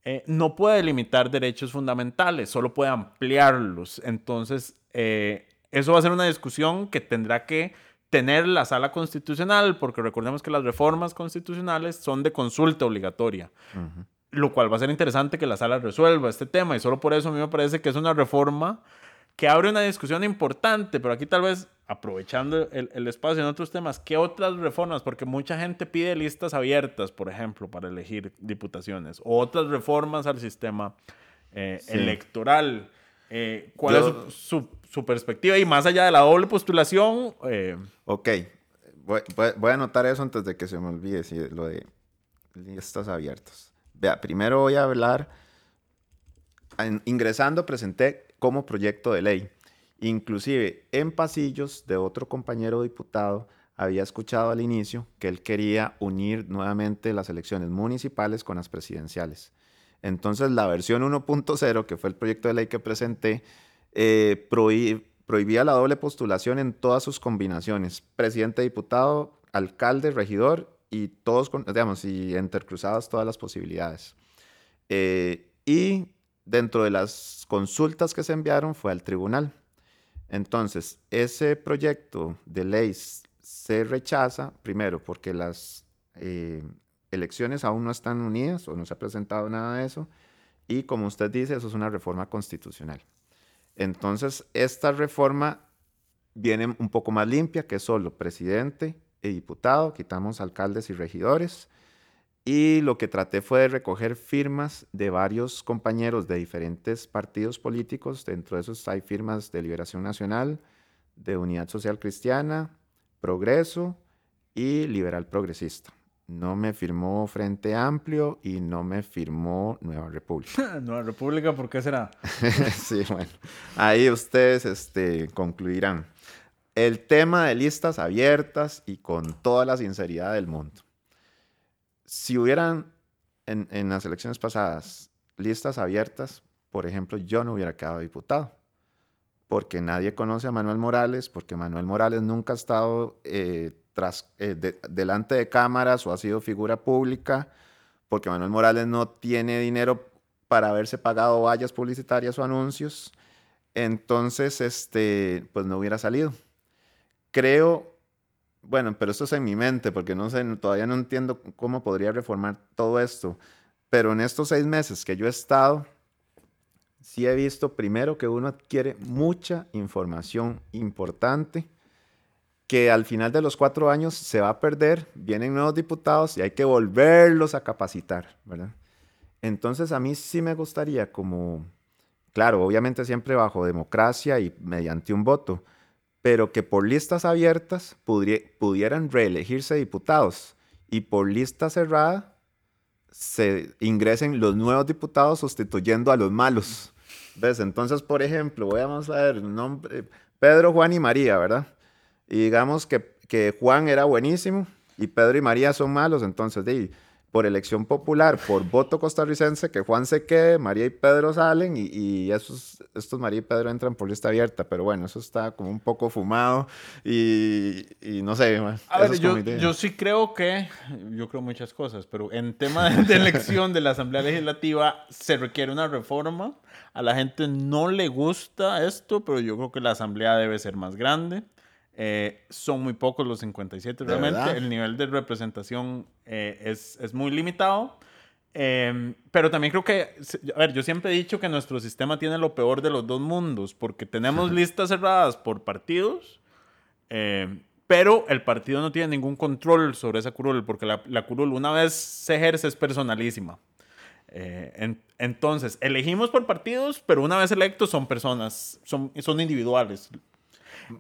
eh, no puede limitar derechos fundamentales, solo puede ampliarlos. Entonces, eh, eso va a ser una discusión que tendrá que tener la sala constitucional, porque recordemos que las reformas constitucionales son de consulta obligatoria, lo cual va a ser interesante que la sala resuelva este tema, y solo por eso a mí me parece que es una reforma que abre una discusión importante, pero aquí tal vez aprovechando el, espacio en otros temas, ¿qué otras reformas? Porque mucha gente pide listas abiertas, por ejemplo, para elegir diputaciones, o otras reformas al sistema eh, electoral. Eh, ¿Cuál es su, perspectiva? Y más allá de la doble postulación. Eh, ok, voy, voy, a anotar eso antes de que se me olvide, si lo de listas abiertas. Vea, primero voy a hablar. ingresando presenté como proyecto de ley. Inclusive en pasillos de otro compañero diputado había escuchado al inicio que él quería unir nuevamente las elecciones municipales con las presidenciales. Entonces la versión 1.0, que fue el proyecto de ley que presenté, eh, prohibía la doble postulación en todas sus combinaciones, presidente, diputado, alcalde, regidor y todos, digamos, y intercruzadas todas las posibilidades. Eh, y dentro de las consultas que se enviaron fue al tribunal. Entonces, ese proyecto de ley se rechaza, primero, porque las eh, elecciones aún no están unidas o no se ha presentado nada de eso, y como usted dice, eso es una reforma constitucional. Entonces, esta reforma viene un poco más limpia, que solo presidente y diputado, quitamos alcaldes y regidores, y lo que traté fue de recoger firmas de varios compañeros de diferentes partidos políticos. Dentro de esos hay firmas de Liberación Nacional, de Unidad Social Cristiana, Progreso y Liberal Progresista. No me firmó Frente Amplio y no me firmó Nueva República. Nueva República, ¿por qué será? sí, bueno, ahí ustedes este, concluirán. El tema de listas abiertas y con toda la sinceridad del mundo si hubieran en, las elecciones pasadas listas abiertas, por ejemplo, yo no hubiera quedado diputado, porque nadie conoce a Manuel Morales, porque Manuel Morales nunca ha estado eh, eh, delante de cámaras o ha sido figura pública, porque Manuel Morales no tiene dinero para haberse pagado vallas publicitarias o anuncios. entonces, este, pues no hubiera salido. Creo, bueno, pero esto es en mi mente, porque no sé, todavía no entiendo cómo podría reformar todo esto. Pero en estos seis meses que yo he estado, sí he visto primero que uno adquiere mucha información importante que al final de los cuatro años se va a perder, vienen nuevos diputados y hay que volverlos a capacitar, ¿verdad? Entonces a mí sí me gustaría como, claro, obviamente siempre bajo democracia y mediante un voto, pero que por listas abiertas pudieran reelegirse diputados y por lista cerrada se ingresen los nuevos diputados sustituyendo a los malos. ¿Ves? Entonces, por ejemplo, vamos a ver, nombre, Pedro, Juan y María, ¿verdad? Y digamos que, que Juan era buenísimo y Pedro y María son malos, entonces, de, por elección popular, por voto costarricense, que Juan se quede, María y Pedro salen y, y esos, estos María y Pedro entran por lista abierta, pero bueno, eso está como un poco fumado y, y no sé. A ver, yo, yo, sí creo que, yo creo muchas cosas, pero en tema de, de elección de la Asamblea Legislativa se requiere una reforma. A la gente no le gusta esto, pero yo creo que la Asamblea debe ser más grande. Eh, son muy pocos los 57 realmente. El nivel de representación eh, es, es, muy limitado. Eh, pero también creo que, a ver, yo siempre he dicho que nuestro sistema tiene lo peor de los dos mundos, porque tenemos listas cerradas por partidos, pero el partido no tiene ningún control sobre esa curul, porque la, la curul una vez se ejerce es personalísima. entonces, elegimos por partidos, pero una vez electos son personas, son, son individuales.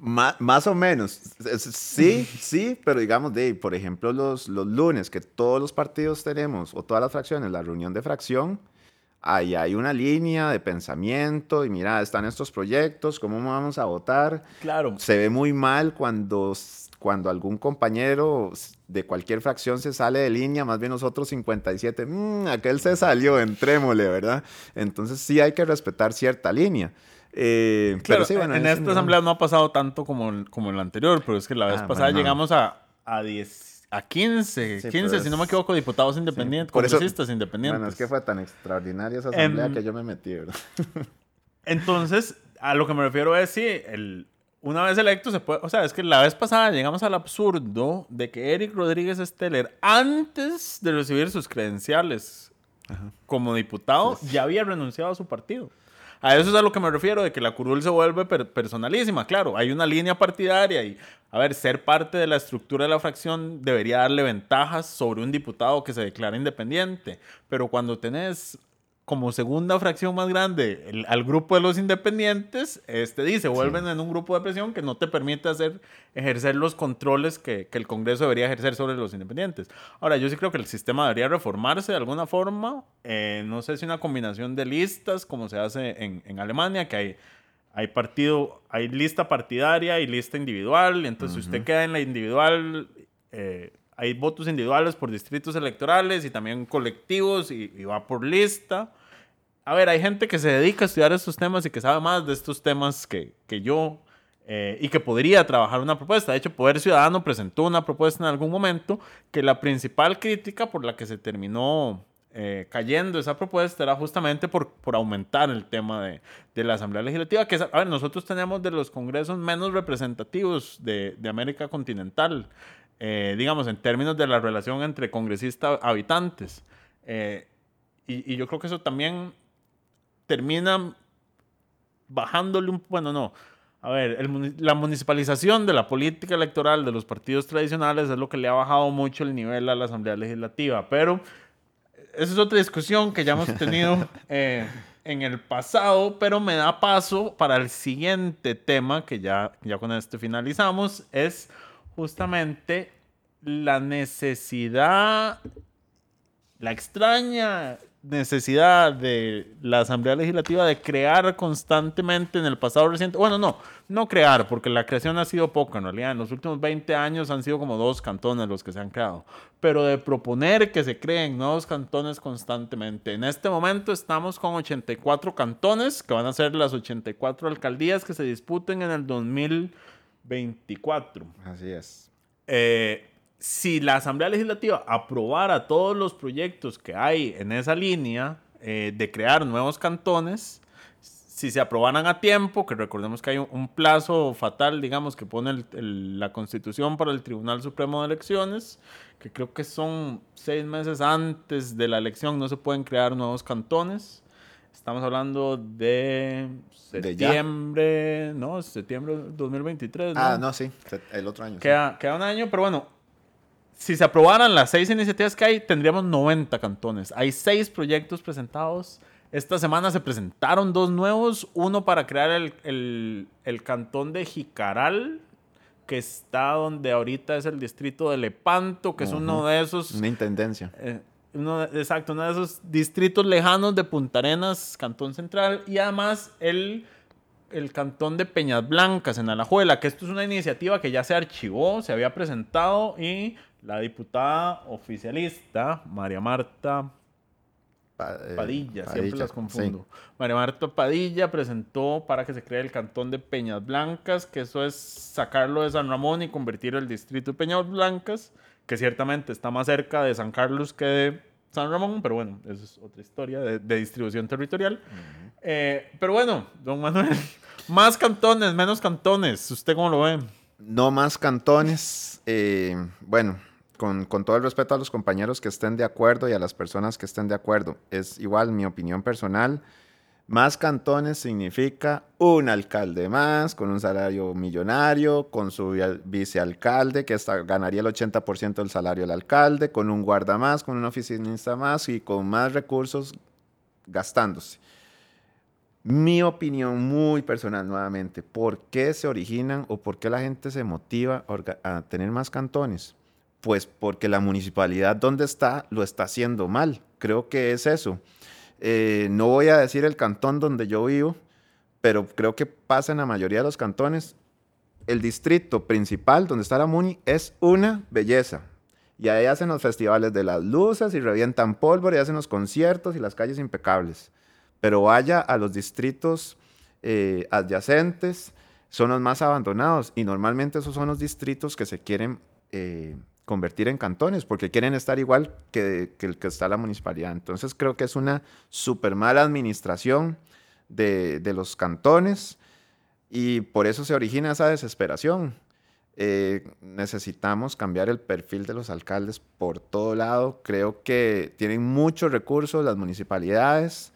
Más, o menos. Sí, sí, pero digamos, de, por ejemplo, los, los lunes que todos los partidos tenemos, o todas las fracciones, la reunión de fracción, ahí hay una línea de pensamiento y mira, están estos proyectos, ¿cómo vamos a votar? Claro. Se ve muy mal cuando, cuando algún compañero de cualquier fracción se sale de línea, más bien nosotros 57, mmm, aquel se salió, entrémosle, ¿verdad? Entonces sí hay que respetar cierta línea. Eh, pero sí, bueno, en esta asamblea no ha pasado tanto como, como en la anterior, pero es que la vez ah, pasada llegamos a, a 10, a 15, 15 si no me equivoco, diputados independientes, congresistas independientes. Bueno, es que fue tan extraordinaria esa asamblea em, que yo me metí, ¿verdad? entonces, a lo que me refiero es, sí, el, una vez electo se puede, o sea, es que la vez pasada llegamos al absurdo de que Eric Rodríguez Steller, antes de recibir sus credenciales como diputado, ya había renunciado a su partido. A eso es a lo que me refiero, de que la curul se vuelve personalísima. Claro, hay una línea partidaria y, a ver, ser parte de la estructura de la fracción debería darle ventajas sobre un diputado que se declara independiente. Pero cuando tenés como segunda fracción más grande al grupo de los independientes, este dice, vuelven en un grupo de presión que no te permite hacer, ejercer los controles que, que, el Congreso debería ejercer sobre los independientes. Ahora, yo sí creo que el sistema debería reformarse de alguna forma. Eh, no sé si una combinación de listas, como se hace en, en Alemania, que hay, hay partido, hay lista partidaria y lista individual. Entonces, si usted queda en la individual, eh, hay votos individuales por distritos electorales y también colectivos y, y va por lista a ver, hay gente que se dedica a estudiar estos temas y que sabe más de estos temas que, que yo eh, y que podría trabajar una propuesta. De hecho, Poder Ciudadano presentó una propuesta en algún momento que la principal crítica por la que se terminó eh, cayendo esa propuesta era justamente por, por aumentar el tema de, de, la Asamblea Legislativa, que a ver, nosotros tenemos de los congresos menos representativos de, de América continental, eh, digamos, en términos de la relación entre congresistas-habitantes. y, y yo creo que eso también termina bajándole un... Bueno, no. A ver, la municipalización de la política electoral de los partidos tradicionales es lo que le ha bajado mucho el nivel a la Asamblea Legislativa, pero esa es otra discusión que ya hemos tenido eh, en el pasado, pero me da paso para el siguiente tema que ya, ya con este finalizamos, es justamente la necesidad, la extraña necesidad de la Asamblea Legislativa de crear constantemente en el pasado reciente, bueno, no, no crear, porque la creación ha sido poca en realidad, en los últimos 20 años han sido como dos cantones los que se han creado, pero de proponer que se creen nuevos cantones constantemente. En este momento estamos con 84 cantones, que van a ser las 84 alcaldías que se disputen en el 2024. Así es. Eh, si la Asamblea Legislativa aprobara todos los proyectos que hay en esa línea eh, de crear nuevos cantones, si se aprobaran a tiempo, que recordemos que hay un, un plazo fatal, digamos, que pone el- el- la Constitución para el Tribunal Supremo de Elecciones, que creo que son seis meses antes de la elección, no se pueden crear nuevos cantones. Estamos hablando de De septiembre, ¿no? Septiembre de 2023. ¿no? Ah, no, sí, el otro año. sí. Queda, queda un año, pero bueno, si se aprobaran las seis iniciativas que hay, tendríamos 90 cantones. Hay seis proyectos presentados. Esta semana se presentaron dos nuevos. Uno para crear el, el- el cantón de Jicaral, que está donde ahorita es el distrito de Lepanto, que es uno de esos... Una intendencia. Eh, uno exacto, uno de esos distritos lejanos de Punta Arenas, Cantón Central, y además el, el Cantón de Peñas Blancas en Alajuela, que esto es una iniciativa que ya se archivó, se había presentado y la diputada oficialista, María Marta eh, Padilla, siempre las confundo. María Marta Padilla presentó para que se cree el cantón de Peñas Blancas, que eso es sacarlo de San Ramón y convertir el distrito de Peñas Blancas, que ciertamente está más cerca de San Carlos que de San Ramón, pero bueno, eso es otra historia de, de distribución territorial. Eh, pero bueno, don Manuel, más cantones, menos cantones, ¿usted cómo lo ve? No más cantones. eh, bueno, con, todo el respeto a los compañeros que estén de acuerdo y a las personas que estén de acuerdo, es igual mi opinión personal. Más cantones significa un alcalde más, con un salario millonario, con su vi- vicealcalde, que hasta ganaría el 80% del salario del alcalde, con un guarda más, con un oficinista más y con más recursos gastándose. Mi opinión muy personal nuevamente, ¿por qué se originan o por qué la gente se motiva a tener más cantones? Pues porque la municipalidad donde está lo está haciendo mal. Creo que es eso. Eh, no voy a decir el cantón donde yo vivo, pero creo que pasa en la mayoría de los cantones. El distrito principal donde está la Muni es una belleza. Y ahí hacen los festivales de las luces y revientan pólvora y hacen los conciertos y las calles impecables. Pero vaya a los distritos eh, adyacentes, son los más abandonados y normalmente esos son los distritos que se quieren eh, convertir en cantones porque quieren estar igual que, el que está la municipalidad. Entonces creo que es una súper mala administración de, de los cantones y por eso se origina esa desesperación. Eh, necesitamos cambiar el perfil de los alcaldes por todo lado. Creo que tienen muchos recursos las municipalidades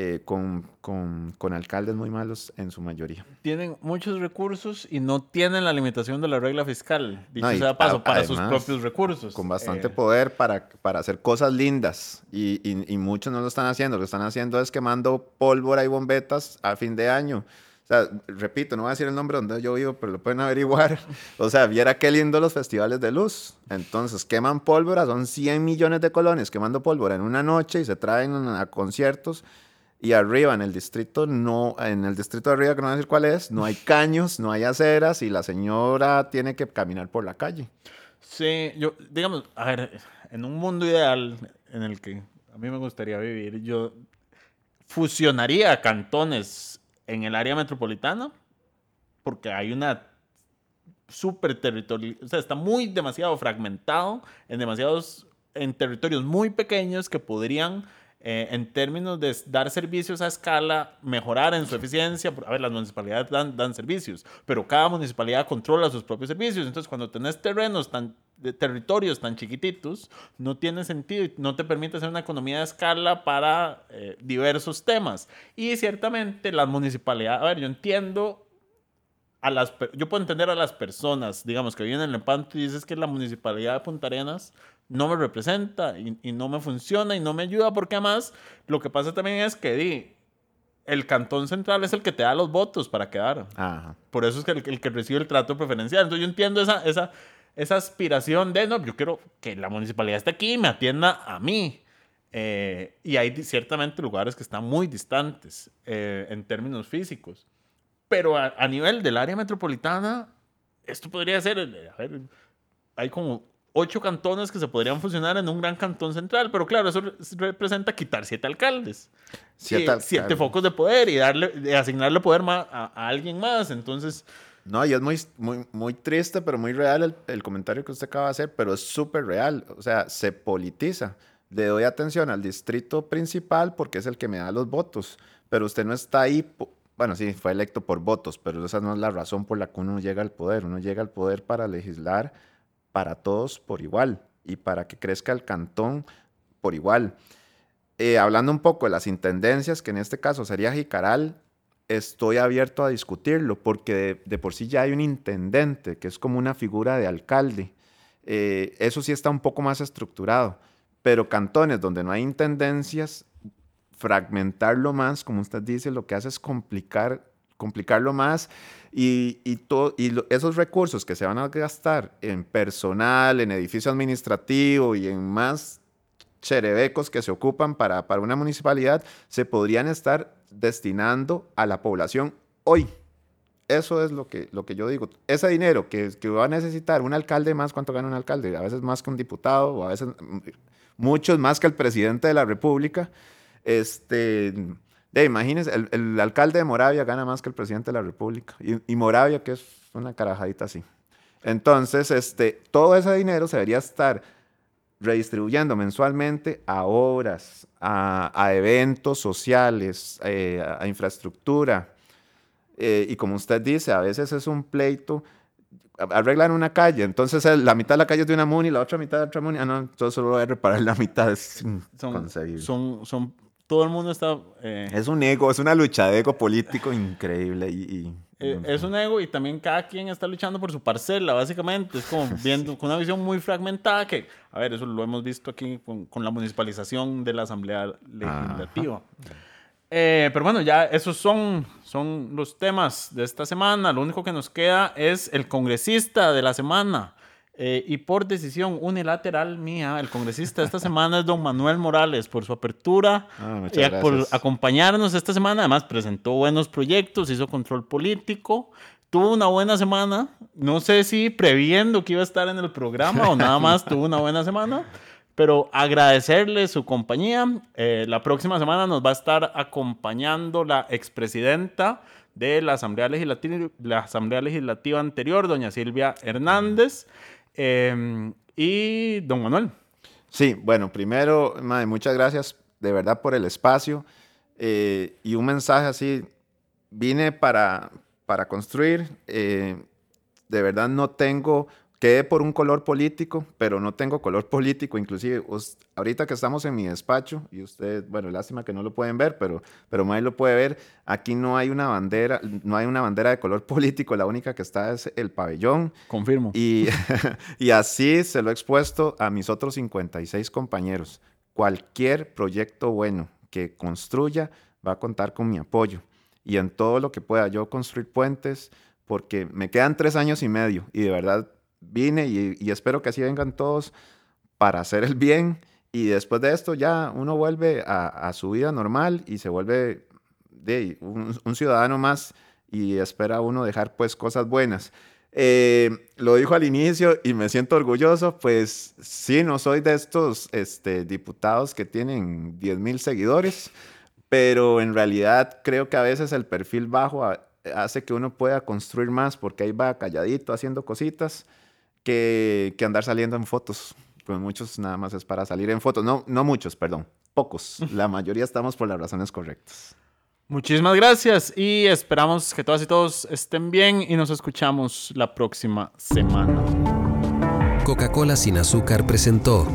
eh, con, con- con alcaldes muy malos en su mayoría. Tienen muchos recursos y no tienen la limitación de la regla fiscal, dicho No, sea paso, a- para sus además, propios recursos. Con bastante Eh, poder para, para hacer cosas lindas. Y, y- y muchos no lo están haciendo. Lo que están haciendo es quemando pólvora y bombetas a fin de año. O sea, repito, no voy a decir el nombre donde yo vivo, pero lo pueden averiguar. O sea, viera qué lindo los festivales de luz. Entonces, queman pólvora, son 100 millones de colones quemando pólvora en una noche y se traen a conciertos. Y arriba, en el distrito, no, en el distrito de arriba, que no voy a decir cuál es, no hay caños, no hay aceras y la señora tiene que caminar por la calle. Sí, yo, digamos, a ver, en un mundo ideal en el que a mí me gustaría vivir, yo fusionaría cantones en el área metropolitana porque hay una súper territorial, o sea, está muy demasiado fragmentado en demasiados, en territorios muy pequeños que podrían, eh, en términos de dar servicios a escala, mejorar en su eficiencia. A ver, las municipalidades dan, dan servicios, pero cada municipalidad controla sus propios servicios. Entonces, cuando tenés terrenos tan, de territorios tan chiquititos, no tiene sentido y no te permite hacer una economía de escala para eh, diversos temas. Y ciertamente las municipalidades, a ver, yo entiendo a las, yo puedo entender a las personas, digamos, que vienen en Lepanto y dices que la municipalidad de Punta Arenas no me representa y, y no me funciona y no me ayuda porque además lo que pasa también es que di, el cantón central es el que te da los votos para quedar. Ajá. Por eso es que el, el que recibe el trato preferencial. Entonces yo entiendo esa, esa, esa aspiración de, no, yo quiero que la municipalidad esté aquí y me atienda a mí. Eh, y hay ciertamente lugares que están muy distantes eh, en términos físicos. Pero a, a nivel del área metropolitana, esto podría ser, eh, a ver, hay como ocho cantones que se podrían fusionar en un gran cantón central, pero claro, eso re- representa quitar siete alcaldes. Siete Y, al- siete focos de poder y darle, asignarle poder a, a alguien más. Entonces, No, y es muy, muy, muy triste, pero muy real el, el comentario que usted acaba de hacer, pero es súper real. O sea, se politiza. le doy atención al distrito principal porque es el que me da los votos, pero usted no está ahí, bueno, sí, fue electo por votos, pero esa no es la razón por la que uno llega al poder. Uno llega al poder para legislar para todos por igual y para que crezca el cantón por igual. Eh, hablando un poco de las intendencias, que en este caso sería Jicaral, estoy abierto a discutirlo porque de, por sí ya hay un intendente que es como una figura de alcalde. Eh, eso sí está un poco más estructurado, pero cantones donde no hay intendencias, fragmentarlo más, como usted dice, lo que hace es complicar, complicarlo más y, y, y esos recursos que se van a gastar en personal, en edificio administrativo y en más cherebecos que se ocupan para, para una municipalidad, se podrían estar destinando a la población hoy. Eso es lo que, lo que yo digo. Ese dinero que, que, va a necesitar un alcalde más, ¿cuánto gana un alcalde? A veces más que un diputado, o a veces muchos más que el presidente de la República. Este, de, imagínense, el, alcalde de Moravia gana más que el presidente de la República. Y, Moravia, que es una carajadita así. Entonces, este, todo ese dinero se debería estar redistribuyendo mensualmente a obras, a, eventos sociales, eh, a, infraestructura. Eh, y como usted dice, a veces es un pleito arreglar una calle, entonces la mitad de la calle es de una MUNI, la otra mitad de otra MUNI, ah, no, entonces solo voy a reparar la mitad, es inconcebible. Son, son, todo el mundo está... Eh, es un ego, es una lucha de ego político increíble y eh, es un ego y también cada quien está luchando por su parcela, básicamente. Es como viendo con una visión muy fragmentada que, a ver, eso lo hemos visto aquí con, la municipalización de la Asamblea Legislativa. Eh, pero bueno, ya esos son, son los temas de esta semana. Lo único que nos queda es el congresista de la semana. Eh, y por decisión unilateral mía, el congresista de esta semana es don Manuel Morales por su apertura ah, y por acompañarnos esta semana. Además, presentó buenos proyectos, hizo control político, tuvo una buena semana. No sé si previendo que iba a estar en el programa o nada más tuvo una buena semana. Pero agradecerle su compañía. Eh, la próxima semana nos va a estar acompañando la expresidenta de la Asamblea Legislativa, la Asamblea Legislativa anterior, doña Silvia Hernández. Em, y don Manuel. Sí, bueno, primero, madre, muchas gracias de verdad por el espacio eh, y un mensaje así. Vine para, para construir. Eh, de verdad no tengo quedé por un color político, pero no tengo color político. Inclusive, ahorita que estamos en mi despacho, y usted, bueno, lástima que no lo pueden ver, pero, pero May lo puede ver, aquí no hay una bandera, no hay una bandera de color político, la única que está es el pabellón. Confirmo. Y, y así se lo he expuesto a mis otros 56 compañeros. Cualquier proyecto bueno que construya va a contar con mi apoyo. Y en todo lo que pueda yo construir puentes, porque me quedan tres años y medio y de verdad vine y, espero que así vengan todos para hacer el bien y después de esto ya uno vuelve a, su vida normal y se vuelve de, un, ciudadano más y espera uno dejar pues cosas buenas. Eh, lo dijo al inicio y me siento orgulloso, pues sí, no soy de estos este, diputados que tienen 10 mil seguidores, pero en realidad creo que a veces el perfil bajo hace que uno pueda construir más porque ahí va calladito haciendo cositas que, andar saliendo en fotos. Pues muchos nada más es para salir en fotos. No, no muchos, perdón, pocos. La mayoría estamos por las razones correctas. Muchísimas gracias y esperamos que todas y todos estén bien y nos escuchamos la próxima semana. Coca-Cola sin azúcar presentó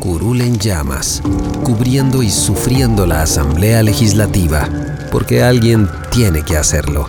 Curul en llamas, cubriendo y sufriendo la Asamblea Legislativa, porque alguien tiene que hacerlo.